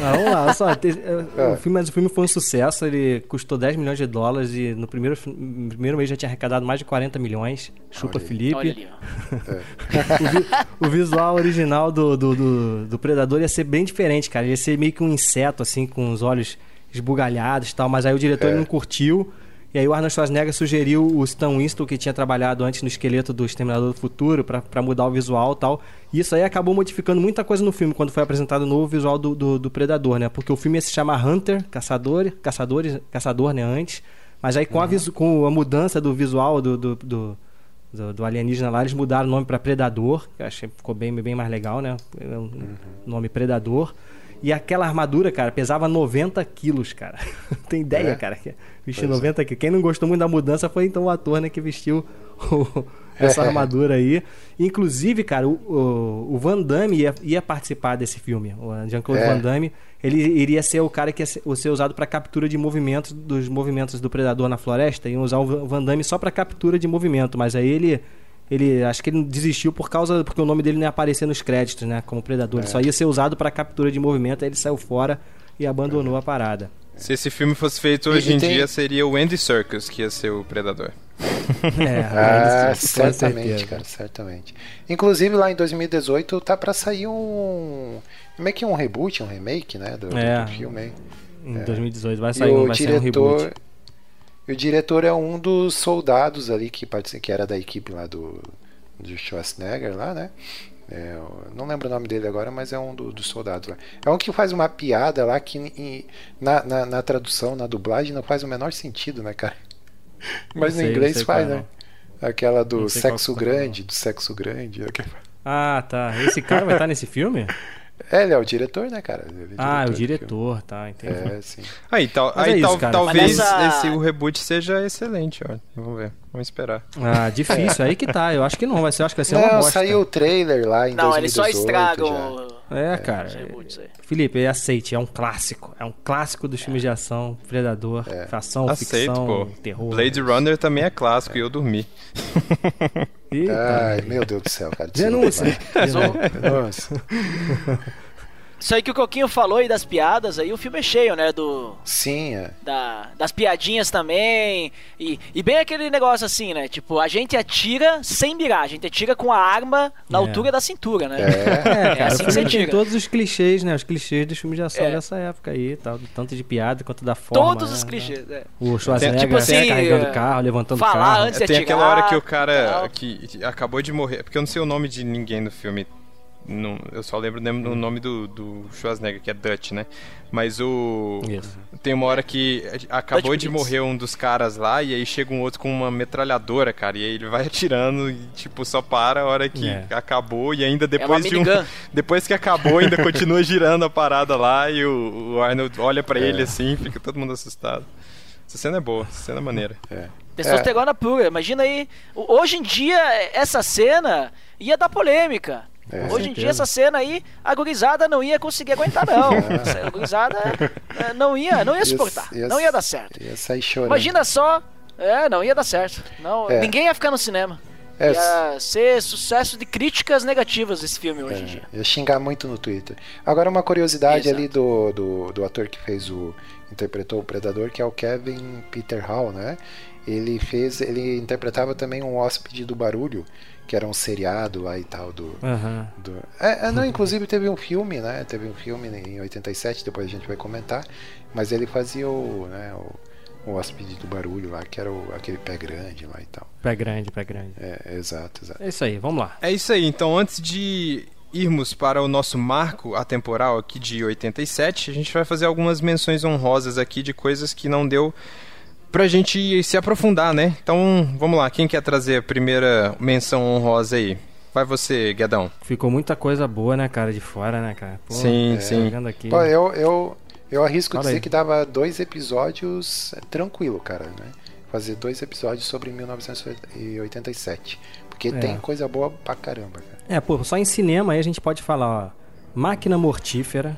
Ah, vamos lá, olha só. te- É. o, filme, mas o filme foi um sucesso, ele custou 10 milhões de dólares e no primeiro, no primeiro mês já tinha arrecadado mais de 40 milhões. Chupa Felipe. Olha ali, ó. o, vi- o visual original do, do, do- do Predador ia ser bem diferente, cara. Ia ser meio que um inseto, assim, com os olhos esbugalhados e tal. Mas aí o diretor ele não curtiu. E aí o Arnold Schwarzenegger sugeriu o Stan Winston, que tinha trabalhado antes no esqueleto do Exterminador do Futuro, pra mudar o visual e tal. E isso aí acabou modificando muita coisa no filme, quando foi apresentado o novo visual do, do, do Predador, né? Porque o filme ia se chamar Hunter, Caçador, Caçadores, Caçador, né, antes. Mas aí com, a, visu- com a mudança do visual do, do, do, do, do alienígena lá, eles mudaram o nome pra Predador, que eu achei que ficou bem, bem mais legal, né? É um nome Predador. E aquela armadura, cara, pesava 90 quilos, cara. Tem ideia, É? cara? que Vestiu 90 quilos. Quem não gostou muito da mudança foi então o ator, né, que vestiu o- essa armadura aí. Inclusive, cara, o, o, o Van Damme ia, ia participar desse filme. O Jean-Claude É. Van Damme, ele iria ser o cara que ia ser, ser usado para captura de movimentos dos movimentos do predador na floresta. Iam usar o Van Damme só para captura de movimento, mas aí ele ele acho que ele desistiu por causa porque o nome dele não ia aparecer nos créditos, né, como predador. Ele só ia ser usado para captura de movimento, aí ele saiu fora e abandonou a parada. Se esse filme fosse feito hoje e em tem- dia, seria o Andy Serkis que ia ser o Predador. É, Ah, certamente, cara, certamente. Inclusive lá em 2018 tá pra sair um. Meio que um reboot, um remake, né? Do, É. do filme aí. Em 2018 vai E sair, um- o vai sair um diretor. reboot. E o diretor é um dos soldados ali que, que era da equipe lá do, do Schwarzenegger lá, né? É, não lembro o nome dele agora, mas é um do- dos soldados lá. É um que faz uma piada lá que em- na, na, na tradução, na dublagem, não faz o menor sentido, né, cara? Mas sei, no inglês faz, é, né? Aquela do Não sei qual sexo grande, do sexo grande. Ah, tá. Esse cara vai estar nesse filme? É, ele é o diretor, né, cara? Ele Ah, é o diretor, tá, entendi. É, sim. Aí, tal, Mas aí é isso, tal- talvez essa- esse, o reboot seja excelente, ó. Vamos ver. Vamos esperar. Ah, difícil, aí que tá. Eu acho que não, vai ser, eu acho que vai ser uma Não, bosta. saiu o trailer lá em Não, eles 2018 só estragam o- É, cara. aí. Felipe, aceite, é um clássico. É um clássico dos filmes de ação, Predador, ação, Aceito, ficção, pô. terror. Blade Runner também é clássico e eu dormi. Eita, Ai, meu Deus do céu, cara. denúncia. Denúncia. Isso aí que o Coquinho falou aí das piadas aí, o filme é cheio, né? Do, Sim, é. da- das piadinhas também. E, e bem aquele negócio assim, né? Tipo, a gente atira sem mirar, a gente atira com a arma na É. altura da cintura, né? É. É, cara, assim que você filme tem tira. todos os clichês, né? Os clichês dos filmes de ação É. dessa época aí, tal, tanto de piada quanto da forma. Todos né? os clichês. é. O Schwarzenegger Tipo assim, carregando é, o carro, levantando o falar carro. antes de Tem atirar, aquela hora que o cara tal. que acabou de morrer. Porque eu não sei o nome de ninguém no filme. Não, eu só lembro o nome do, do Schwarzenegger, que é Dutch, né? Mas o. Isso. Tem uma hora que acabou Dutch de Blitz. morrer um dos caras lá, e aí chega um outro com uma metralhadora, cara. E aí ele vai atirando e, tipo, só para a hora que É. acabou, e ainda É depois de um. Depois que acabou, ainda continua girando a parada lá, e o, o Arnold olha pra ele assim, fica todo mundo assustado. Essa cena é boa, essa cena é maneira. Testosterona pura. Imagina aí. Hoje em dia, essa cena ia dar polêmica. É. Hoje em dia, essa cena aí, a gurizada não ia conseguir aguentar, não. A gurizada eh, não ia, não ia suportar. Ia- Não ia dar certo. Ia sair chorando. Imagina só. É, não ia dar certo. Não, É. Ninguém ia ficar no cinema. É, Ia ser sucesso de críticas negativas esse filme hoje em dia. Ia xingar muito no Twitter. Agora uma curiosidade Exato. ali do, do, do ator que fez o. interpretou o Predador, que é o Kevin Peter Hall, né? Ele fez. Ele interpretava também um hóspede do barulho, que era um seriado lá e tal do. Aham. do- É, é, não, inclusive teve um filme, né? Teve um filme em 87, depois a gente vai comentar. Mas ele fazia o. Né, o o hóspede do barulho lá, que era o, aquele pé grande lá e tal. Pé grande, pé grande. É, exato, exato. É isso aí, vamos lá. É isso aí, então antes de irmos para o nosso marco atemporal aqui de 87, a gente vai fazer algumas menções honrosas aqui de coisas que não deu pra gente se aprofundar, né? Então, vamos lá, quem quer trazer a primeira menção honrosa aí? Vai você, Guedão. Ficou muita coisa boa, né, cara, de fora, né, cara? Pô, sim, é, sim. Aqui. Pô, eu, eu, eu arrisco Fala dizer aí. que dava dois episódios tranquilo, cara, né? Fazer dois episódios sobre 1987. Porque é. tem coisa boa pra caramba, cara. É, pô, só em cinema aí a gente pode falar, ó. Máquina Mortífera.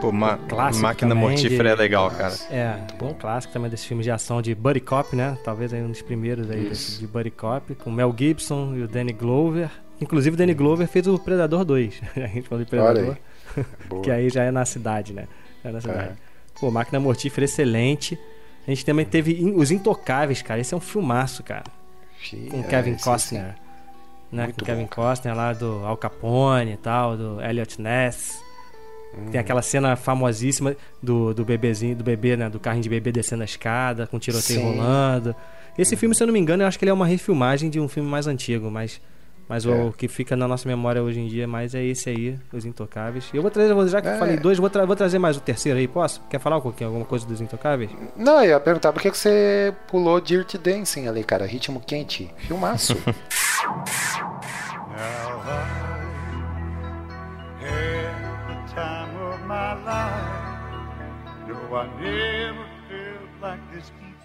Pô, ma Máquina Mortífera de... é legal, cara. É, bom clássico também desse filme de ação de Buddy Cop, né? Talvez aí um dos primeiros aí de Buddy Cop, com Mel Gibson e o Danny Glover. Inclusive o Danny Glover fez o Predador 2. a gente falou de Predador. Aí. que aí já é na cidade, né? É na cidade. É. Pô, Máquina Mortífera excelente. A gente também teve Os Intocáveis, cara. Esse é um filmaço, cara. com Kevin Costner. Né? com Kevin bom, Costner lá do Al Capone e tal, do Elliot Ness. Hum. Tem aquela cena famosíssima do, do bebezinho, do bebê, né? Do carrinho de bebê descendo a escada, com tiroteio Sim. rolando. Esse filme, se eu não me engano, eu acho que ele é uma refilmagem de um filme mais antigo, mas, mas é. o que fica na nossa memória hoje em dia mais é esse aí, Os Intocáveis. Eu vou trazer, já que é. eu falei dois, vou, tra vou, trazer mais o terceiro aí, posso? Quer falar um pouquinho, alguma coisa dos Intocáveis? Não, eu ia perguntar por que você pulou Dirty Dancing ali, cara? Ritmo quente. Filmaço.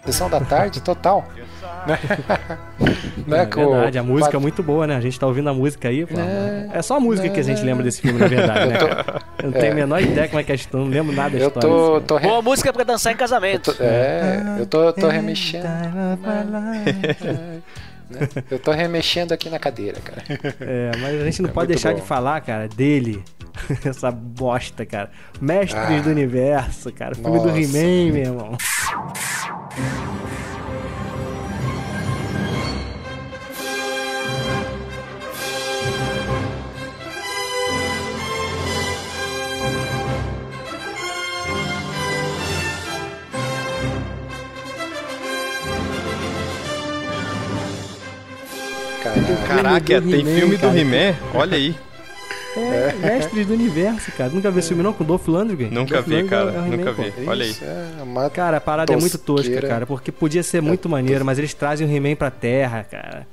Sessão da tarde total. né? É, verdade, a música é muito boa, né? A gente tá ouvindo a música aí. Pô, é, é só a música que a gente lembra desse filme, na verdade, né? Eu não tenho é. a menor ideia como é que é a história, não lembro nada da eu história. Tô, tô re... Boa música pra dançar em casamento. Eu tô, é, eu tô, tô remexendo. Né? Eu tô remexendo aqui na cadeira, cara. É, mas a gente não é pode deixar bom. de falar, cara, dele. Essa bosta, cara. Mestres ah, do Universo, cara. Filme do He-Man, meu irmão. Caraca, tem filme do He-Man? Olha aí. É, Mestres do Universo, cara. Nunca viu esse filme não com Dolph Lundgren? Nunca Dolph vi, cara. É nunca vi. Olha aí. É cara, a parada tosqueira. é muito tosca, cara. Porque podia ser muito é maneiro, mas eles trazem o He-Man pra terra, cara.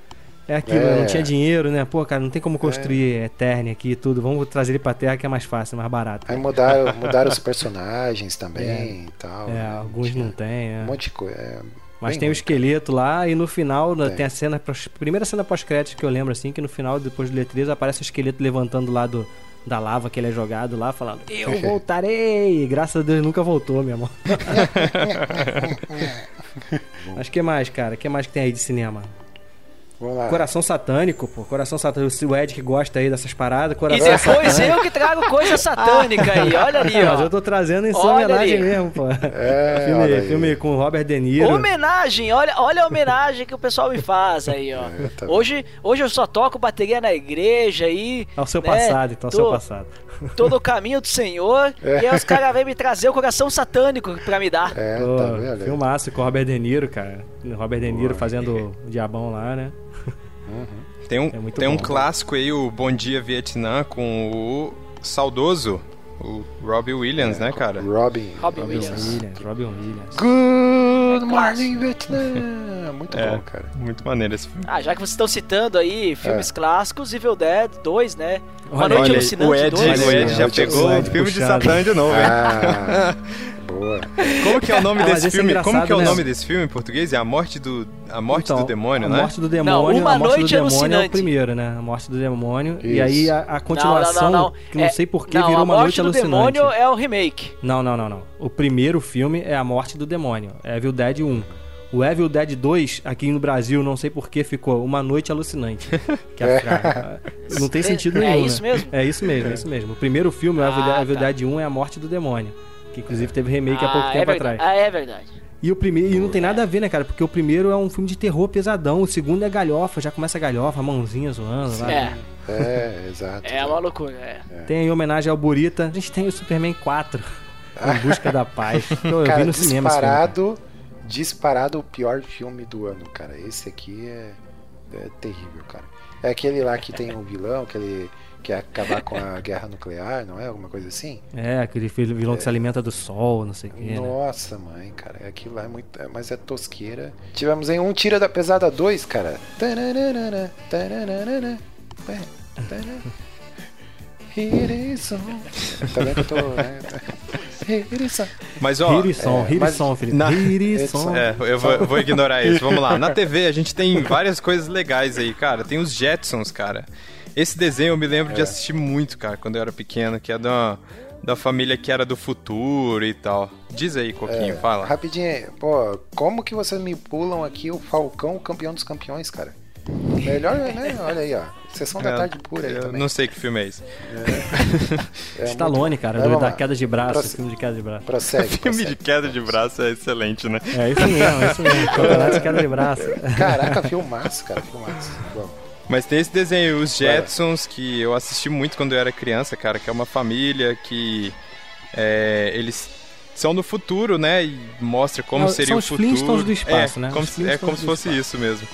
É aquilo, é. não tinha dinheiro, né? Pô, cara, não tem como construir é. Aqui e tudo. Vamos trazer ele pra terra que é mais fácil, mais barato. Cara. Aí mudaram, mudaram os personagens também é. e tal. É, né? alguns não tem, né? Um monte de coisa. Mas Bem tem o esqueleto lá e no final tem, tem a cena, primeira cena pós-crédito que eu lembro assim, que no final, depois do letreiro, aparece o esqueleto levantando lá do, da lava que ele é jogado lá, falando: Eu voltarei! Graças a Deus nunca voltou, meu amor. Mas que mais, cara? que mais que tem aí de cinema? Coração satânico, pô. Coração satânico. O Ed que gosta aí dessas paradas. Coração e depois satânico. eu que trago coisa satânica aí. Olha ali, ó. Mas eu tô trazendo em sua homenagem ali. mesmo, pô. É, filme, filme com Robert De Niro. Homenagem. Olha, olha a homenagem que o pessoal me faz aí, ó. É, tá hoje, hoje eu só toco bateria na igreja aí. Ao seu né? passado, então, ao seu passado. Todo o caminho do Senhor. É. E aí os caras vêm me trazer o coração satânico pra me dar. É, pô, tá vendo? Filmaço com o Robert De Niro, cara. Robert De Niro fazendo o diabão lá, né? Uhum. Tem um, é tem bom, um clássico aí, o Bom Dia Vietnã, com o saudoso, o Robbie Williams, é, né, cara? Robin. Robin Williams. Williams. Robin Williams. Good Morning Vietnã. Muito é, bom, cara. Muito maneiro esse filme. Ah, já que vocês estão citando aí filmes é. clássicos, Evil Dead 2, né? Uma Noite olha, Alucinante o Ed, 2. O Ed já pegou o filme puxado. de Satã de novo, ah. Boa. Como que é o nome desse é filme? É Como que é o né? nome desse filme em português? É A Morte do A Morte então, do Demônio, né? A Morte do Demônio, não, uma a Morte noite do Demônio é o primeiro, né? A Morte do Demônio. Isso. E aí a, a continuação, não, não, que não é, sei por que virou Uma Noite Alucinante. A Morte do Demônio é o remake. Não, não, não, não. O primeiro filme é A Morte do Demônio. É Evil Dead 1. O Evil Dead 2, aqui no Brasil, não sei porquê, ficou Uma Noite Alucinante. Que é, não tem sentido nenhum. É isso né? mesmo? É isso mesmo, é isso mesmo. O primeiro filme, o Evil, ah, Evil tá. Dead 1, é A Morte do Demônio. Que inclusive teve remake ah, há pouco é tempo verdade. atrás. Ah, é verdade. E o primeiro, e não tem nada a ver, né, cara? Porque o primeiro é um filme de terror pesadão, o segundo é galhofa, já começa a galhofa, a mãozinha zoando lá. É. É, exato. É uma loucura, é. é. Tem em homenagem ao Burita, a gente tem o Superman 4, Em Busca da Paz. Eu, cara, vi no cinema disparado, disparado o pior filme do ano, cara. Esse aqui é, é terrível, cara. É aquele lá que tem um vilão, aquele quer acabar com a guerra nuclear, não é? Alguma coisa assim? É, aquele vilão é. que se alimenta do sol, não sei o quê. Né? Nossa, né? mãe, cara, aquilo lá é muito. É, mas é tosqueira. Tivemos em um Tira da Pesada 2, cara. Hirison. Tá vendo que eu tô. Né? Hirison. Mas ó. Hirison, é, Hirison, Felipe. Na... É, eu vou, vou ignorar isso. Vamos lá. Na TV a gente tem várias coisas legais aí, cara. Tem os Jetsons, cara. Esse desenho eu me lembro é. de assistir muito, cara, quando eu era pequeno, que é da, da família que era do futuro e tal. Diz aí, Coquinho, é, fala. Rapidinho, pô, como que vocês me pulam aqui o Falcão, campeão dos campeões, cara? Melhor, né? Olha aí, ó. Sessão é, da tarde pura aí eu também. Não sei que filme é esse. É. é Stallone, muito... cara, do, da queda de braço, Proce... filme de queda de braço. Prossegue, filme prossegue. de queda de braço é excelente, né? É isso mesmo, é isso mesmo. Campeonato de queda de braço. Caraca, filmaço, cara, filmaço. Bom. Mas tem esse desenho, os Jetsons, que eu assisti muito quando eu era criança, cara, que é uma família que é, eles são do futuro, né? E mostra como Não, seria o futuro. Flintstones do espaço, é, né? Como se, é como se fosse isso mesmo.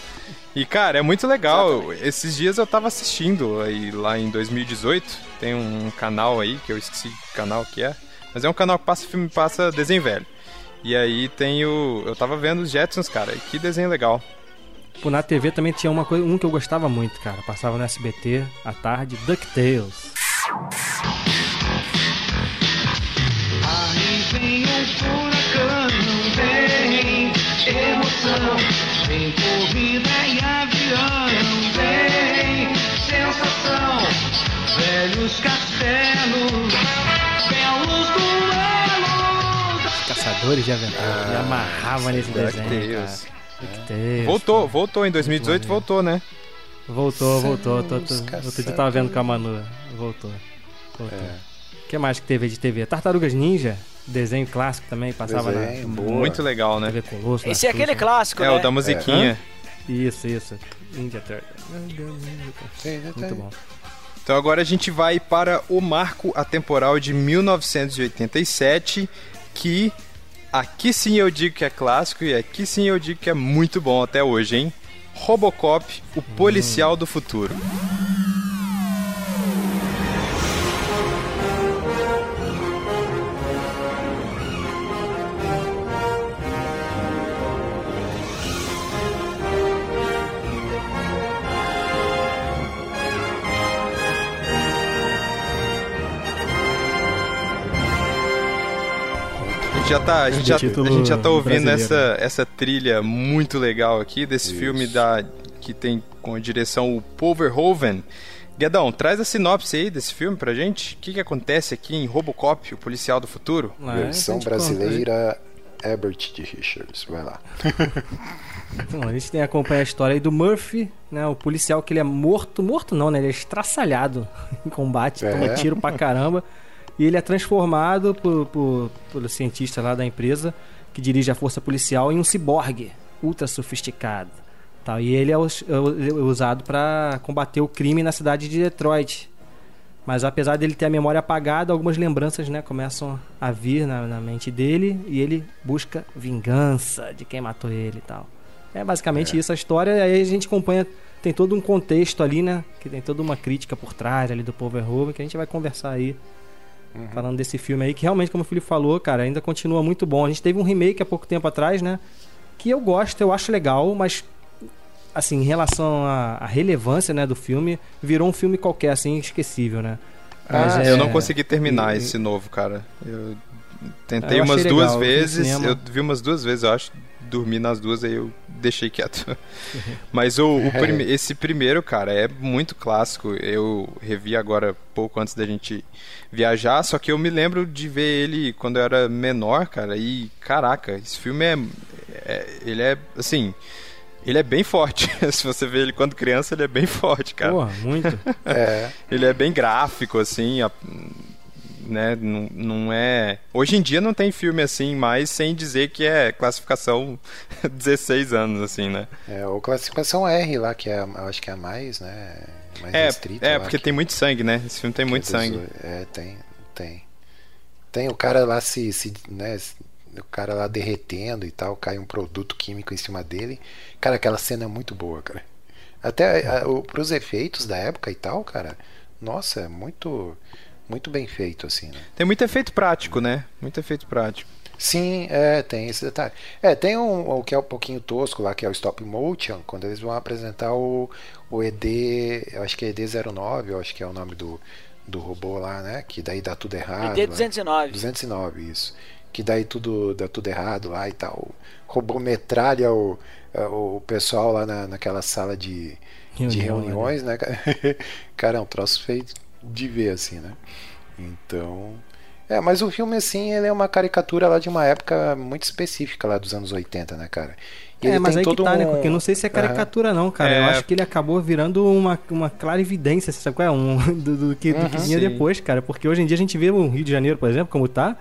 E, cara, é muito legal. Exatamente. Esses dias eu tava assistindo aí lá em 2018. Tem um canal aí, que eu esqueci que canal que é. Mas é um canal que passa filme, passa desenho velho. E aí tem o. Eu tava vendo os Jetsons, cara. E que desenho legal. Pô, na TV também tinha uma coisa, um que eu gostava muito, cara. Passava no SBT à tarde, DuckTales. Aí vem um furacão, vem emoção, vem corrida e avião, vem sensação, velhos castelos, belos duelos. Caçadores de aventura, ah, me amarrava nesse desenho, cara. É. Voltou, voltou. Em 2018 voltou, né? Voltou, voltou. Tô, tô, outro dia tava vendo com a Manu. Voltou. voltou. É. O que mais que teve de TV? Tartarugas Ninja, desenho clássico também, passava desenho, na. Muito legal, né? TV Colosso, Esse é aquele clássico, é, né? É, o da musiquinha. É. Isso, isso. Ninja Turtle. Muito bom. Então agora a gente vai para o marco atemporal de 1987, que Aqui sim eu digo que é clássico e aqui sim eu digo que é muito bom até hoje, hein? Robocop, o policial do futuro. Já tá, a gente já, a gente já tá ouvindo essa, essa trilha muito legal aqui desse Isso. filme da, que tem com a direção o Paul Verhoeven. Guedão, traz a sinopse aí desse filme pra gente. O que, que acontece aqui em Robocop, o policial do futuro? Ah, Versão brasileira conta, Herbert de Richards. Vai lá. Então, a gente tem acompanhar a história aí do Murphy, né? O policial que ele é morto, morto não, né? Ele é estraçalhado em combate, é. toma tiro pra caramba. E ele é transformado por, por, pelo cientista lá da empresa que dirige a força policial em um ciborgue ultra sofisticado. Tal. E ele é, é usado para combater o crime na cidade de Detroit. Mas apesar dele ter a memória apagada, algumas lembranças né, começam a vir na, na mente dele e ele busca vingança de quem matou ele e tal. É basicamente é. isso a história. E aí a gente acompanha, tem todo um contexto ali, né? Que tem toda uma crítica por trás ali do Paul Verhoeven que a gente vai conversar aí Uhum. Falando desse filme aí, que realmente, como o Felipe falou, cara, ainda continua muito bom. A gente teve um remake há pouco tempo atrás, né? Que eu gosto, eu acho legal, mas assim, em relação à, relevância né, do filme, virou um filme qualquer, assim, esquecível, né? Mas, ah, é... Eu não consegui terminar e... esse novo, cara. Eu tentei eu umas duas legal, vezes, eu vi umas duas vezes, eu acho, dormi nas duas, aí eu deixei quieto. Mas o, o prime esse primeiro, cara, é muito clássico. Eu revi agora pouco antes da gente viajar, só que eu me lembro de ver ele quando eu era menor, cara, e caraca, esse filme é, é ele é assim, ele é bem forte. Se você vê ele quando criança, ele é bem forte, cara. Porra, muito. é. Ele é bem gráfico, assim. A... né? Não, não é. Hoje em dia não tem filme assim mais sem dizer que é classificação 16 anos, assim, né? É, ou classificação R lá, que é, acho que é a mais, né? Mais é, restrita, é porque tem muito sangue, né? Esse filme tem muito é sangue. É, tem, tem. Tem o cara lá se, se né, o cara lá derretendo e tal, cai um produto químico em cima dele. Cara, aquela cena é muito boa, cara. Até a, a, pros efeitos da época e tal, cara, nossa, é muito muito bem feito, assim, né? Tem muito efeito prático, né? Muito efeito prático. Sim, é, tem esse detalhe. É, tem um, o que é um pouquinho tosco lá, que é o stop motion, quando eles vão apresentar o, o ED, eu acho que é ED09, eu acho que é o nome do, do robô lá, né? Que daí dá tudo errado. ED209. Né? 209, isso. Que daí tudo dá tudo errado lá e tal. O robô metralha o, o pessoal lá na, naquela sala de, Reunião, de reuniões, né? né? Cara, é um troço feito de ver, assim, né? Então. É, mas o filme, assim, ele é uma caricatura lá de uma época muito específica lá dos anos 80, né, cara? E é, mas aí que tá, né, um... né? Porque não sei se é caricatura, uhum. não, cara. É... Eu acho que ele acabou virando uma, uma clara evidência, sabe qual é? Um, do, do que, uhum, do que vinha depois, cara. Porque hoje em dia a gente vê o Rio de Janeiro, por exemplo, como tá.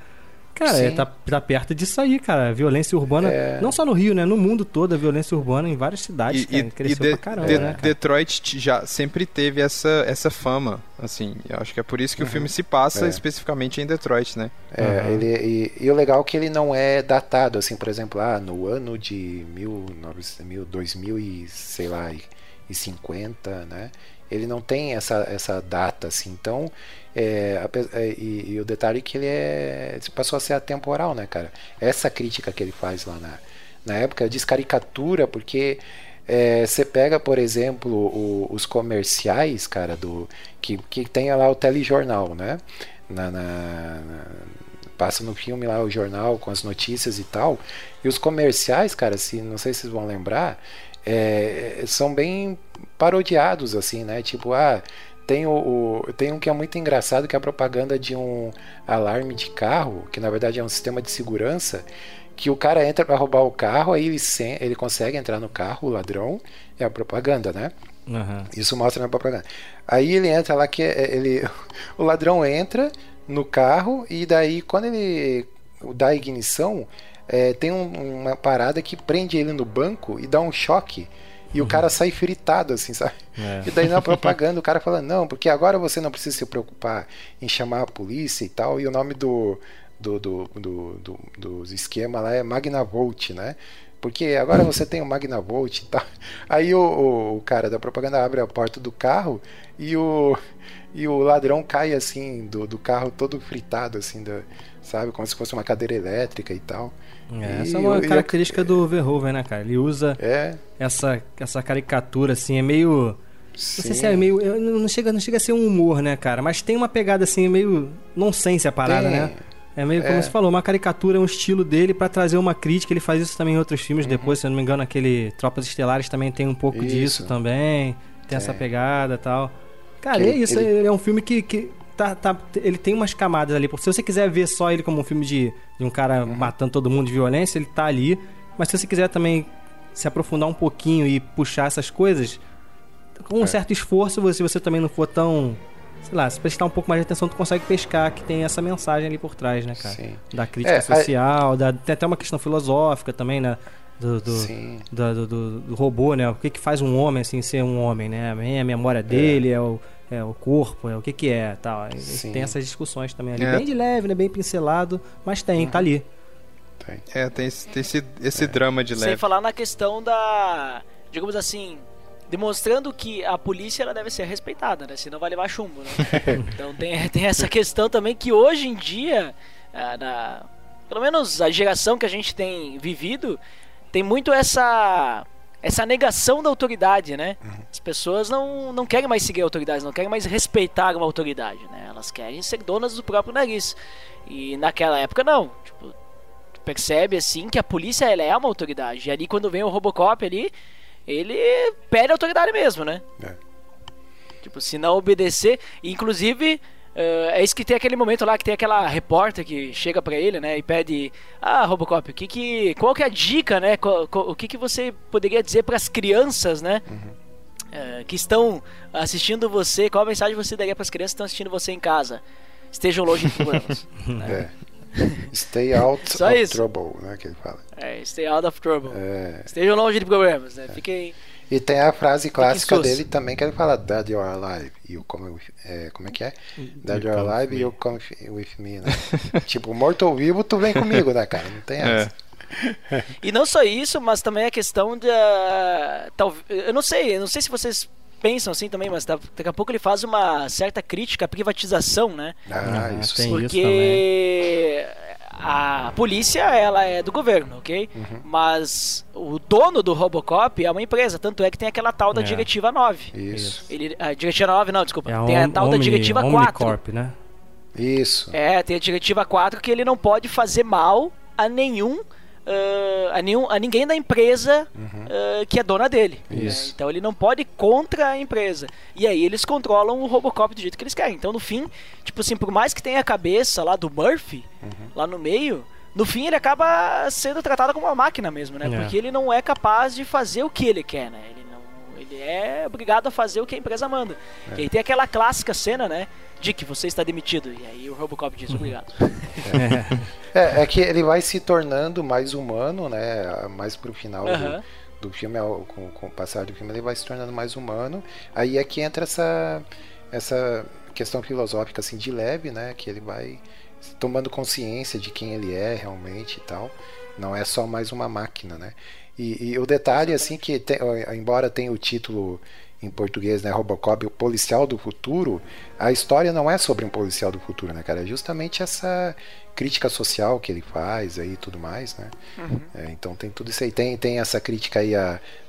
Cara, é, tá, tá perto disso aí, cara. Violência urbana, é... não só no Rio, né? No mundo todo, a violência urbana em várias cidades, e, cara, cresceu e de, pra caramba, de, né, cara? Detroit já sempre teve essa, essa fama, assim. Eu acho que é por isso que uhum. o filme se passa é. especificamente em Detroit, né? É, uhum. ele, e, e, o legal é que ele não é datado, assim, por exemplo, ah, no ano de mil, mil, 2000 e, sei lá, e 50, né? Ele não tem essa, essa data, assim. Então, é, é, e, e, o detalhe é que ele é passou a ser atemporal, né, cara? Essa crítica que ele faz lá na, na época diz caricatura, porque é, você pega, por exemplo, o, os comerciais, cara, do que, que tem lá o telejornal, né? Na, na, na, passa no filme lá o jornal com as notícias e tal. E os comerciais, cara, se não sei se vocês vão lembrar, é, são bem parodiados assim, né? Tipo, ah, tem, o, o, tem um que é muito engraçado, que é a propaganda de um alarme de carro, que na verdade é um sistema de segurança, que o cara entra para roubar o carro, aí ele, ele consegue entrar no carro, o ladrão, é a propaganda, né? Uhum. Isso mostra na propaganda. Aí ele entra lá que é, ele, o ladrão entra no carro e daí quando ele dá ignição, é, tem um, uma parada que prende ele no banco e dá um choque e uhum. o cara sai fritado, assim, sabe? É. E daí na propaganda o cara fala, não, porque agora você não precisa se preocupar em chamar a polícia e tal, e o nome do, do, do, do, do, do esquema lá é Magnavolt, né? Porque agora você tem o Magnavolt e tal. Aí o, o, o, cara da propaganda abre a porta do carro e o, e o ladrão cai assim do, do carro todo fritado, assim, da, sabe? Como se fosse uma cadeira elétrica e tal. É, essa é uma característica do Verhoeven, né, cara? Ele usa é. essa, essa caricatura, assim, é meio. Sim. Não sei se é meio. Não chega, não chega a ser um humor, né, cara? Mas tem uma pegada assim, meio nonsense a parada, tem. né? É meio como é. você falou, uma caricatura, um estilo dele para trazer uma crítica. Ele faz isso também em outros filmes uhum. depois, se eu não me engano, aquele Tropas Estelares também tem um pouco isso. disso também. Tem essa pegada e tal. Cara, que, é isso, ele... é um filme que, que tá, tá, ele tem umas camadas ali. Porque se você quiser ver só ele como um filme de, de um cara uhum. matando todo mundo de violência, ele tá ali. Mas se você quiser também se aprofundar um pouquinho e puxar essas coisas, com um é. certo esforço, se você também não for tão. Sei lá, se prestar um pouco mais de atenção, tu consegue pescar que tem essa mensagem ali por trás, né, cara? Sim. Da crítica é, social, a... da, tem até uma questão filosófica também, né? Do, do, do, do, do, robô, né? O que, que faz um homem assim ser um homem, né? É a memória dele, é, é o é o corpo, é o que que é, tal. Sim. Tem essas discussões também ali, é. bem de leve, né, bem pincelado, mas tem, uhum. tá ali. Tem. É, tem esse, tem esse, esse é. drama de leve. Sem falar na questão da, digamos assim, demonstrando que a polícia ela deve ser respeitada, né? Senão vai levar chumbo, né? então tem, tem essa questão também que hoje em dia, é, na, pelo menos a geração que a gente tem vivido, tem muito essa essa negação da autoridade, né? As pessoas não, não querem mais seguir autoridades, não querem mais respeitar uma autoridade, né? Elas querem ser donas do próprio nariz. E naquela época não. Tipo, percebe assim que a polícia ela é uma autoridade. E ali quando vem o Robocop ali, ele perde a autoridade mesmo, né? É. Tipo, se não obedecer, inclusive Uh, é isso que tem aquele momento lá que tem aquela repórter que chega para ele, né, e pede: "Ah, Robocop, o que que qual que é a dica, né? Qual, qual, o que que você poderia dizer para as crianças, né, uhum. uh, que estão assistindo você? Qual a mensagem você daria para as crianças que estão assistindo você em casa?" estejam longe de problemas. né? É. Stay out of isso. trouble, né? Que ele fala. É, stay out of trouble. É. Estejam longe de problemas, né? Fiquem. E tem a frase clássica dele também que ele fala Dead you're alive. You come with, é, como é que é? Dead you're come alive, you come with me, né? tipo, morto ou vivo, tu vem comigo, né, cara? Não tem essa. E não só isso, mas também a questão de. ah, tal, eu não sei, eu não sei se vocês pensam assim também, mas da- daqui a pouco ele faz uma certa crítica à privatização, né? Ah, Ah, isso tem sim. isso Porque a polícia ela é do governo, ok? Uhum. Mas o dono do Robocop é uma empresa, tanto é que tem aquela tal da É. diretiva 9. Isso. Ele, a diretiva 9 não, desculpa. É a tem a tal da Omni- diretiva 4. Omnicorp, né? Isso. É, tem a diretiva 4 que ele não pode fazer mal a nenhum. Ah, a, nenhum, a ninguém da empresa ah, que é dona dele. né? Então ele não pode ir contra a empresa. E aí eles controlam o Robocop do jeito que eles querem. Então no fim, tipo assim, por mais que tenha a cabeça lá do Murphy, lá no meio, no fim ele acaba sendo tratado como uma máquina mesmo, né? É. Porque ele não é capaz de fazer o que ele quer, né? Ele é obrigado a fazer o que a empresa manda. E aí tem aquela clássica cena, né? De que você está demitido. E aí o Robocop diz obrigado. É, é que ele vai se tornando mais humano, né? Mais pro final do- Aham. do, filme, ao- com, com o passar do filme, ele vai se tornando mais humano. Aí é que entra essa, essa questão filosófica, assim, de leve, né? Que ele vai tomando consciência de quem ele é realmente e tal. Não é só mais uma máquina, né? E, e o detalhe, assim, que tem- embora tenha o título em português, né, Robocop, o policial do futuro, a história não é sobre um policial do futuro, né, cara? É justamente essa crítica social que ele faz aí e tudo mais, né? É, então tem tudo isso aí. Tem, tem essa crítica aí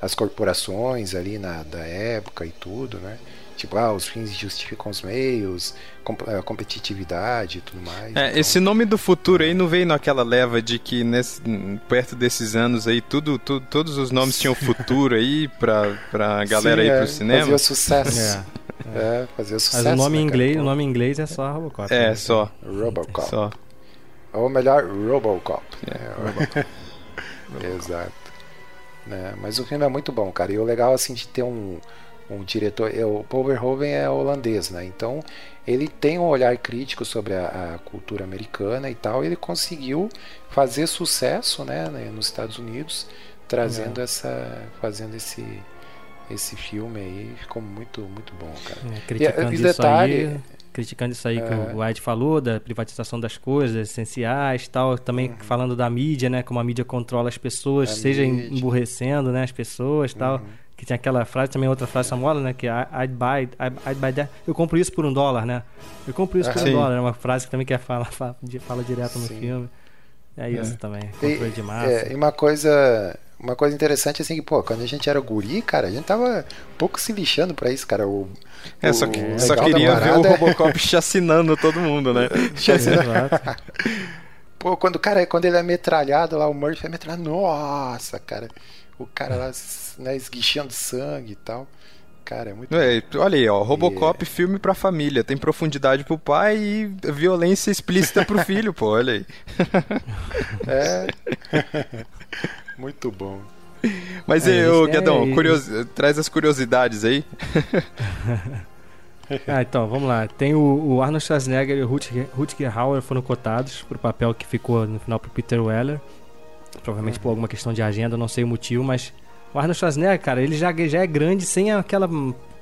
às corporações ali na, da época e tudo, né? Tipo, ah, os fins justificam os meios, a competitividade e tudo mais. É, Então, esse nome do futuro aí não veio naquela leva de que nesse, perto desses anos aí tudo, tudo- todos os nomes tinham futuro aí pra, pra galera sim, ir é, pro cinema? Fazia sucesso. É. É, fazia sucesso. Mas o nome em né, inglês, o nome em inglês é só Robocop. É, né? só. Robocop. Só. Ou melhor, Robocop. É, né? Exato. Né, Mas o filme é muito bom, cara. E o legal assim de ter um, um diretor. é, O Paul Verhoeven é holandês, né? Então ele tem um olhar crítico sobre a, a cultura americana e tal. E ele conseguiu fazer sucesso, né, né, nos Estados Unidos, trazendo essa, fazendo esse esse filme aí. Ficou muito muito bom, cara. É, criticando E- e isso detalhe- aí, criticando isso aí É. que o Ed falou, da privatização das coisas essenciais tal, também falando da mídia, né, como a mídia controla as pessoas, Uhum. A seja mídia. Uhum. emburrecendo, né, as pessoas tal, que tem aquela frase, também outra frase famosa, né, que é, I'd buy, I'd, I'd buy that, eu compro isso por um dólar, né, eu compro isso por um Sim. dólar, é uma frase que também quer fala, fala, fala direto no Sim. filme, é isso também, E, controle de massa. é, e uma coisa uma coisa interessante assim que pô quando a gente era guri cara a gente tava um pouco se lixando pra isso cara o, É, só, que- só queria ver o é- Robocop chacinando todo mundo, né? Exato. pô quando o cara quando ele é metralhado lá o Murphy é metralhado nossa cara o cara lá né, esguichando sangue e tal cara é muito É, olha aí, ó, Robocop, filme pra família, tem profundidade pro pai e violência explícita pro filho, pô, olha aí. é muito bom Mas É, e, ô, têm- Guedão, eles- curios- traz as curiosidades aí. Ah, então, vamos lá. Tem o, o Arnold Schwarzenegger e o Rutger, Rutger Hauer foram cotados pro papel que ficou no final pro Peter Weller. Provavelmente por alguma questão de agenda, não sei o motivo, mas o Arnold Schwarzenegger, cara, ele já, já é grande sem aquela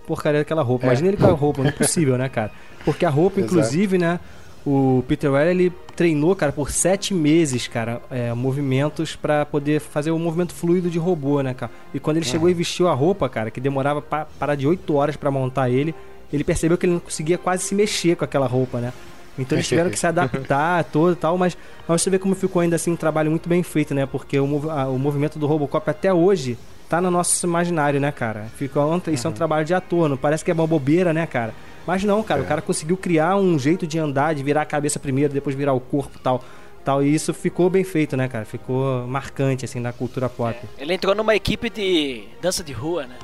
porcaria daquela roupa. É. Imagina ele com a roupa, não é possível, né, cara? Porque a roupa, inclusive, né, o Peter Weller, ele treinou, cara, por sete meses, cara, é, movimentos pra poder fazer o movimento fluido de robô, né, cara? E quando ele chegou e vestiu a roupa, cara, que demorava pa parar de oito horas pra montar ele, ele percebeu que ele não conseguia quase se mexer com aquela roupa, né? Então eles tiveram que se adaptar todo e tal, mas, mas você vê como ficou ainda assim um trabalho muito bem feito, né? Porque o, a- o movimento do Robocop até hoje tá no nosso imaginário, né, cara? Fica, isso é um trabalho de ator, não parece que é uma bobeira, né, cara? Mas não, cara, o cara conseguiu criar um jeito de andar, de virar a cabeça primeiro, depois virar o corpo e tal. Tal, e isso ficou bem feito, né, cara? Ficou marcante, assim, na cultura pop. Ele entrou numa equipe de dança de rua, né?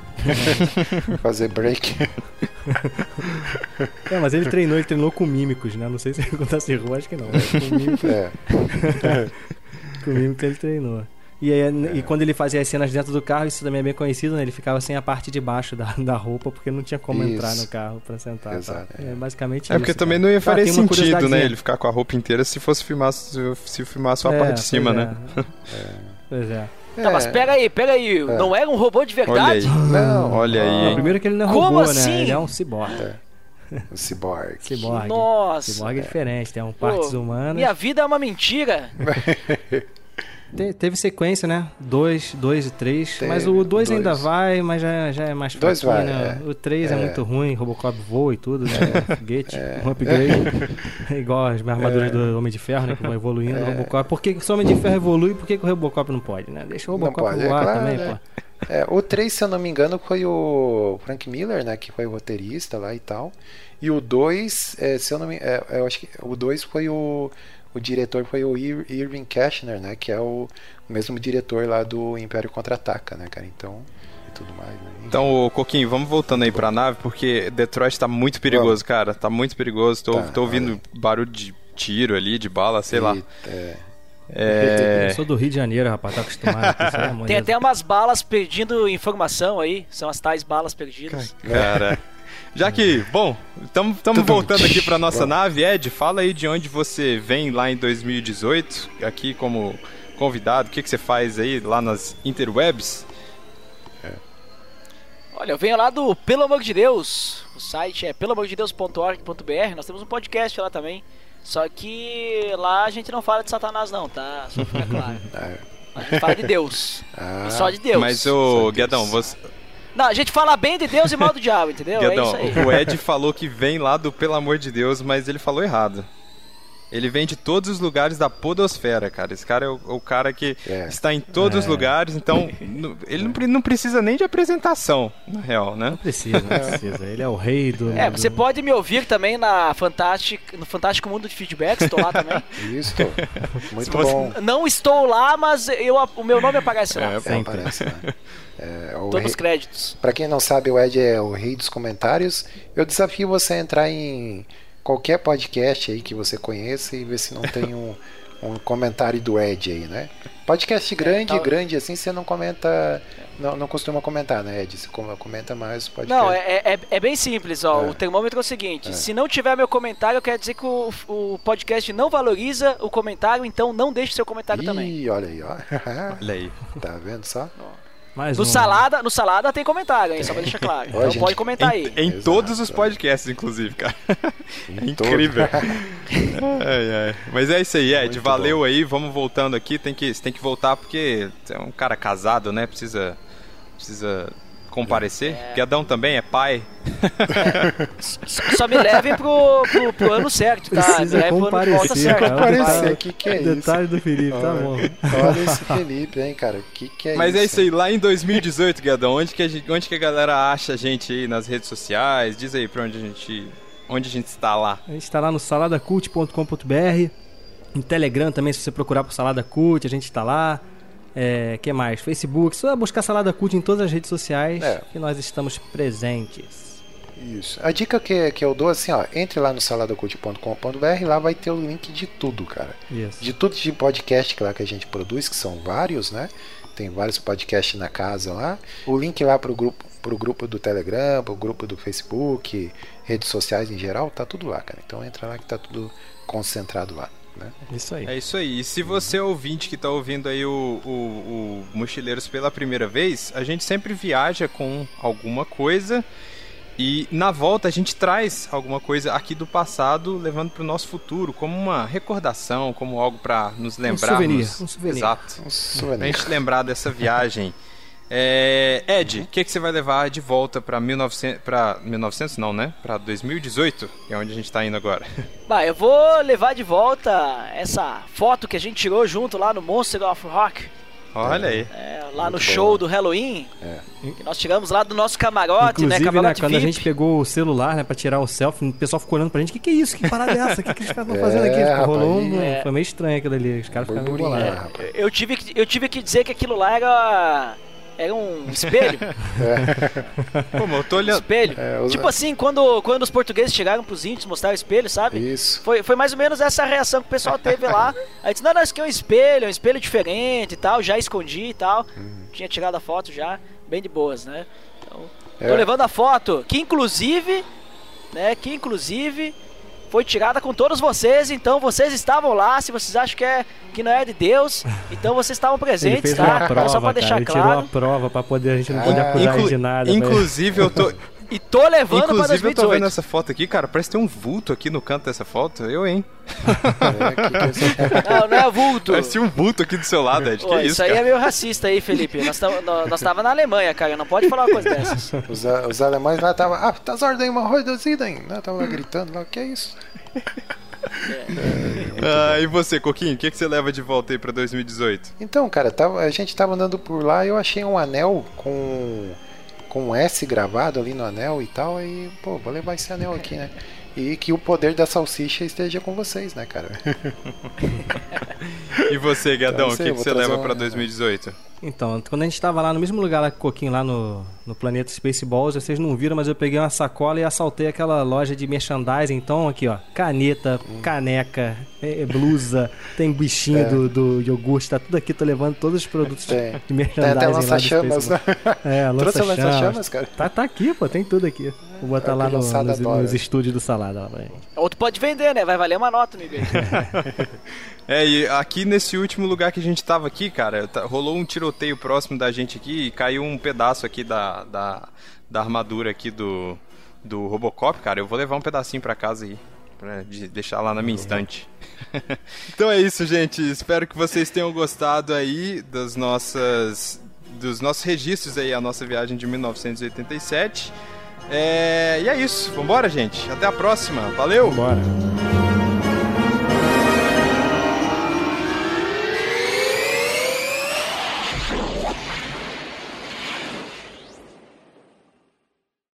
fazer break É, mas ele treinou, ele treinou com mímicos, né? Não sei se com dança de rua, acho que não. Com mímicos é com mímicos ele treinou. E, aí, e quando ele fazia as cenas dentro do carro, isso também é bem conhecido, né? Ele ficava sem a parte de baixo da, da roupa, porque não tinha como Isso. entrar no carro pra sentar. tá? Exato, É basicamente É porque isso, também cara. não ia Ah, fazer uma sentido, né? Ele ficar com a roupa inteira se fosse filmar, se, se filmar só a É, parte de cima, né? é. Pois é. Tá, mas pega aí, pega aí. Não era um robô de Olha verdade? Não, Olha Não, aí. primeiro que ele não é Como robô, assim? né? Ele é um ciborgue. o Cyborg. Ciborgue. Nossa. Ciborgue é diferente, tem um Pô, partes humanas. Minha vida é uma mentira. Te- teve sequência, né? Dois, dois e três. Teve, mas o dois ainda dois. vai, mas já, já é mais fraquinho, vai, né? O três é. É. muito ruim, Robocop voa e tudo, né? Foguete, um upgrade. Igual as armaduras do Homem de Ferro, né? Que vão evoluindo. O Robocop. Por que, que o Homem de Ferro evolui por que, que o Robocop não pode, né? Deixa o Robocop pode, é voar claro, também, né? pô. É, o 3, se eu não me engano, foi o Frank Miller, né? Que foi o roteirista lá e tal. E o 2, é, se eu não me é, eu acho que o 2 foi o. O diretor foi o Ir- Irving Cashner, né? Que é o, o mesmo diretor lá do Império Contra-Ataca, né, cara? Então. E tudo mais, né? Então, Coquinho, vamos voltando aí pra nave, porque Detroit tá muito perigoso, cara. Tá muito perigoso. Tô, Tá, tô ouvindo barulho de tiro ali, de bala, sei lá. E, é, É. Eu sou do Rio de Janeiro, rapaz, tá acostumado com isso aí, amor Tem até umas balas perdendo informação aí. São as tais balas perdidas. Cara. Já que, bom, estamos voltando aqui para nossa nave. Ed, fala aí de onde você vem lá em 2018, aqui como convidado. O que, que você faz aí lá nas interwebs? Olha, eu venho lá do Pelo Amor de Deus. O site é peloamordedeus.org.br. Nós temos um podcast lá também. Só que lá a gente não fala de Satanás, não, tá? Só pra ficar claro. A gente fala de Deus. Ah, E só de Deus. Mas, Deus. Guedão, você, Não, a gente fala bem de Deus e mal do diabo, entendeu? é Guedão, isso aí. o Ed falou que vem lá do Pelo Amor de Deus, mas ele falou errado. Ele vem de todos os lugares da podosfera, cara. Esse cara é o, o cara que É. está em todos os lugares, então ele não, não precisa nem de apresentação, na real, né? Não precisa, não precisa. Ele é o rei do. É, do- você pode me ouvir também na Fantastic, no Fantástico Mundo de Feedback, estou lá também. Isso, muito você- bom. Não estou lá, mas eu, o meu nome aparece lá. É, É, Sempre. aparece, né? É, o Tô rei- nos créditos. Pra quem não sabe, o Ed é o rei dos comentários. Eu desafio você a entrar em qualquer podcast aí que você conheça e ver se não tem um, um comentário do Ed aí, né? Podcast grande, tá- grande assim, você não comenta. Não, não costuma comentar, né, Ed? Você com- comenta mais o podcast. Não, é, é, é bem simples, ó. É. O termômetro é o seguinte: É. se não tiver meu comentário, quer dizer que o, o podcast não valoriza o comentário, então não deixe seu comentário também. Ih, olha aí, ó. Olha aí. tá vendo só? Mais No um. salada, no salada tem comentário, hein? Só pra deixar claro. Então gente, pode comentar aí. Em, em Exato. todos os podcasts, inclusive, cara. É Em todo. incrível. Ai, ai. Mas é isso aí, Ed. Muito valeu aí. Vamos voltando aqui. Tem que, você tem que voltar porque você é um cara casado, né? Precisa, precisa comparecer. Guedão também é pai. Só, só me levem pro, pro, pro ano certo, tá? Me Precisa levem pro ano de volta comparecer, certo. cara. Comparecer, que que é isso? Detalhe do Felipe, tá Olha. bom. Olha esse Felipe, hein, cara? O que, que é Mas isso? é isso aí, lá em 2018, Guedão, onde que, a gente, onde que a galera acha a gente aí nas redes sociais? Diz aí pra onde a gente. Onde a gente está lá. A gente tá lá no saladacult.com.br. No Telegram também, se você procurar por Salada Cult, a gente tá lá. É, que mais? Facebook, só buscar Salada Cult em todas as redes sociais É. que nós estamos presentes. Isso. A dica que, que eu dou assim, ó, entre lá no saladacult.com.br, lá vai ter o link de tudo, cara. Isso. De tudo de podcast que lá que a gente produz, que são vários, né? Tem vários podcasts na casa lá. O link lá pro grupo, pro grupo do Telegram, pro grupo do Facebook, redes sociais em geral, tá tudo lá, cara. Então entra lá que tá tudo concentrado lá, né? Isso aí. É isso aí. E se você é ouvinte que tá ouvindo aí o, o, o Mochileiros pela primeira vez, a gente sempre viaja com alguma coisa. E na volta a gente traz alguma coisa aqui do passado, levando para o nosso futuro, como uma recordação, como algo para nos lembrarmos. souvenir, um souvenir. Exato. Um Pra souvenir. gente lembrar dessa viagem. É, Ed, o que, que você vai levar de volta para 1900, pra 1900 não, né? Para 2018, que é onde a gente tá indo agora. Bah, eu vou levar de volta essa foto que a gente tirou junto lá no Monster of Rock. Olha aí. É, lá no Muito show bom. do Halloween. É. Que nós tiramos lá do nosso camarote, né? Inclusive, né, Camarote quando a VIP. gente pegou o celular, né, pra tirar o selfie, o pessoal ficou olhando pra gente, o que, que é isso? Que parada é essa? O que, que os caras estão fazendo aqui? Tipo, rolou rapaz, um- é. Foi meio estranho aquilo ali, os caras ficaram meio bolados. né, rapaz? Eu tive, que, eu tive que dizer que aquilo lá era. Era um espelho. É. Pô, eu tô olhando. Espelho. É, tipo assim, quando, quando os portugueses chegaram pros índios mostrar o espelho, sabe? Isso. Foi, foi mais ou menos essa reação que o pessoal teve lá. Aí disse, não, não, isso aqui é um espelho, é um espelho diferente e tal, já escondi e tal. Uhum. Tinha tirado a foto já, bem de boas, né? Então, é. tô levando a foto, que inclusive, né, que inclusive foi tirada com todos vocês, então vocês estavam lá. Se vocês acham que, é, que não é de Deus, então vocês estavam presentes, tá? Prova, Só pra deixar cara, claro. Ele tirou a prova pra poder, a gente não poder acusar inclu de nada. Inclusive, eu tô. E tô levando Inclusive, pra 2018. eu tô vendo essa foto aqui, cara. Parece ter um vulto aqui no canto dessa foto. Eu, hein? não, não é vulto. Parece um vulto aqui do seu lado, Ed. que é isso, isso aí cara? é meio racista aí, Felipe. Nós, tava, nós tava na Alemanha, cara. Não pode falar uma coisa dessas. Os, os alemães lá estavam. Ah, das ordens uma reduzida, hein? Tava lá gritando lá. O que é isso? É, ah, e você, Coquinho, o que, que você leva de volta aí pra 2018? Então, cara, tava, a gente tava andando por lá e eu achei um anel com com S gravado ali no anel e tal, aí, pô, vou levar esse anel aqui, né? E que o poder da salsicha esteja com vocês, né, cara? e você, Gadão, então, o que, que você leva um... para 2018? Então, quando a gente estava lá no mesmo lugar lá com o Coquinho, lá no, no Planeta Spaceballs, vocês não viram, mas eu peguei uma sacola e assaltei aquela loja de merchandising. Então, aqui, ó, caneta, hum. caneca, é, é, blusa, tem bichinho é. do, do iogurte, tá tudo aqui, tô levando todos os produtos tem. de merchandising. Tem até lança-chamas, né? É, lança-chamas. lança-chamas, cara? Tá, tá aqui, pô, tem tudo aqui. Vou botar é, lá no, nos, nos, estúdios do Salada. Ou tu pode vender, né? Vai valer uma nota, Miguel. É, e aqui nesse último lugar que a gente tava aqui, cara, tá, rolou um tiroteio próximo da gente aqui e caiu um pedaço aqui da, da, da armadura aqui do, do Robocop, cara. Eu vou levar um pedacinho pra casa aí. Pra deixar lá na minha estante. então é isso, gente. Espero que vocês tenham gostado aí das nossas. dos nossos registros aí, a nossa viagem de 1987. É, e é isso. Vambora, gente. Até a próxima. Valeu! Bora.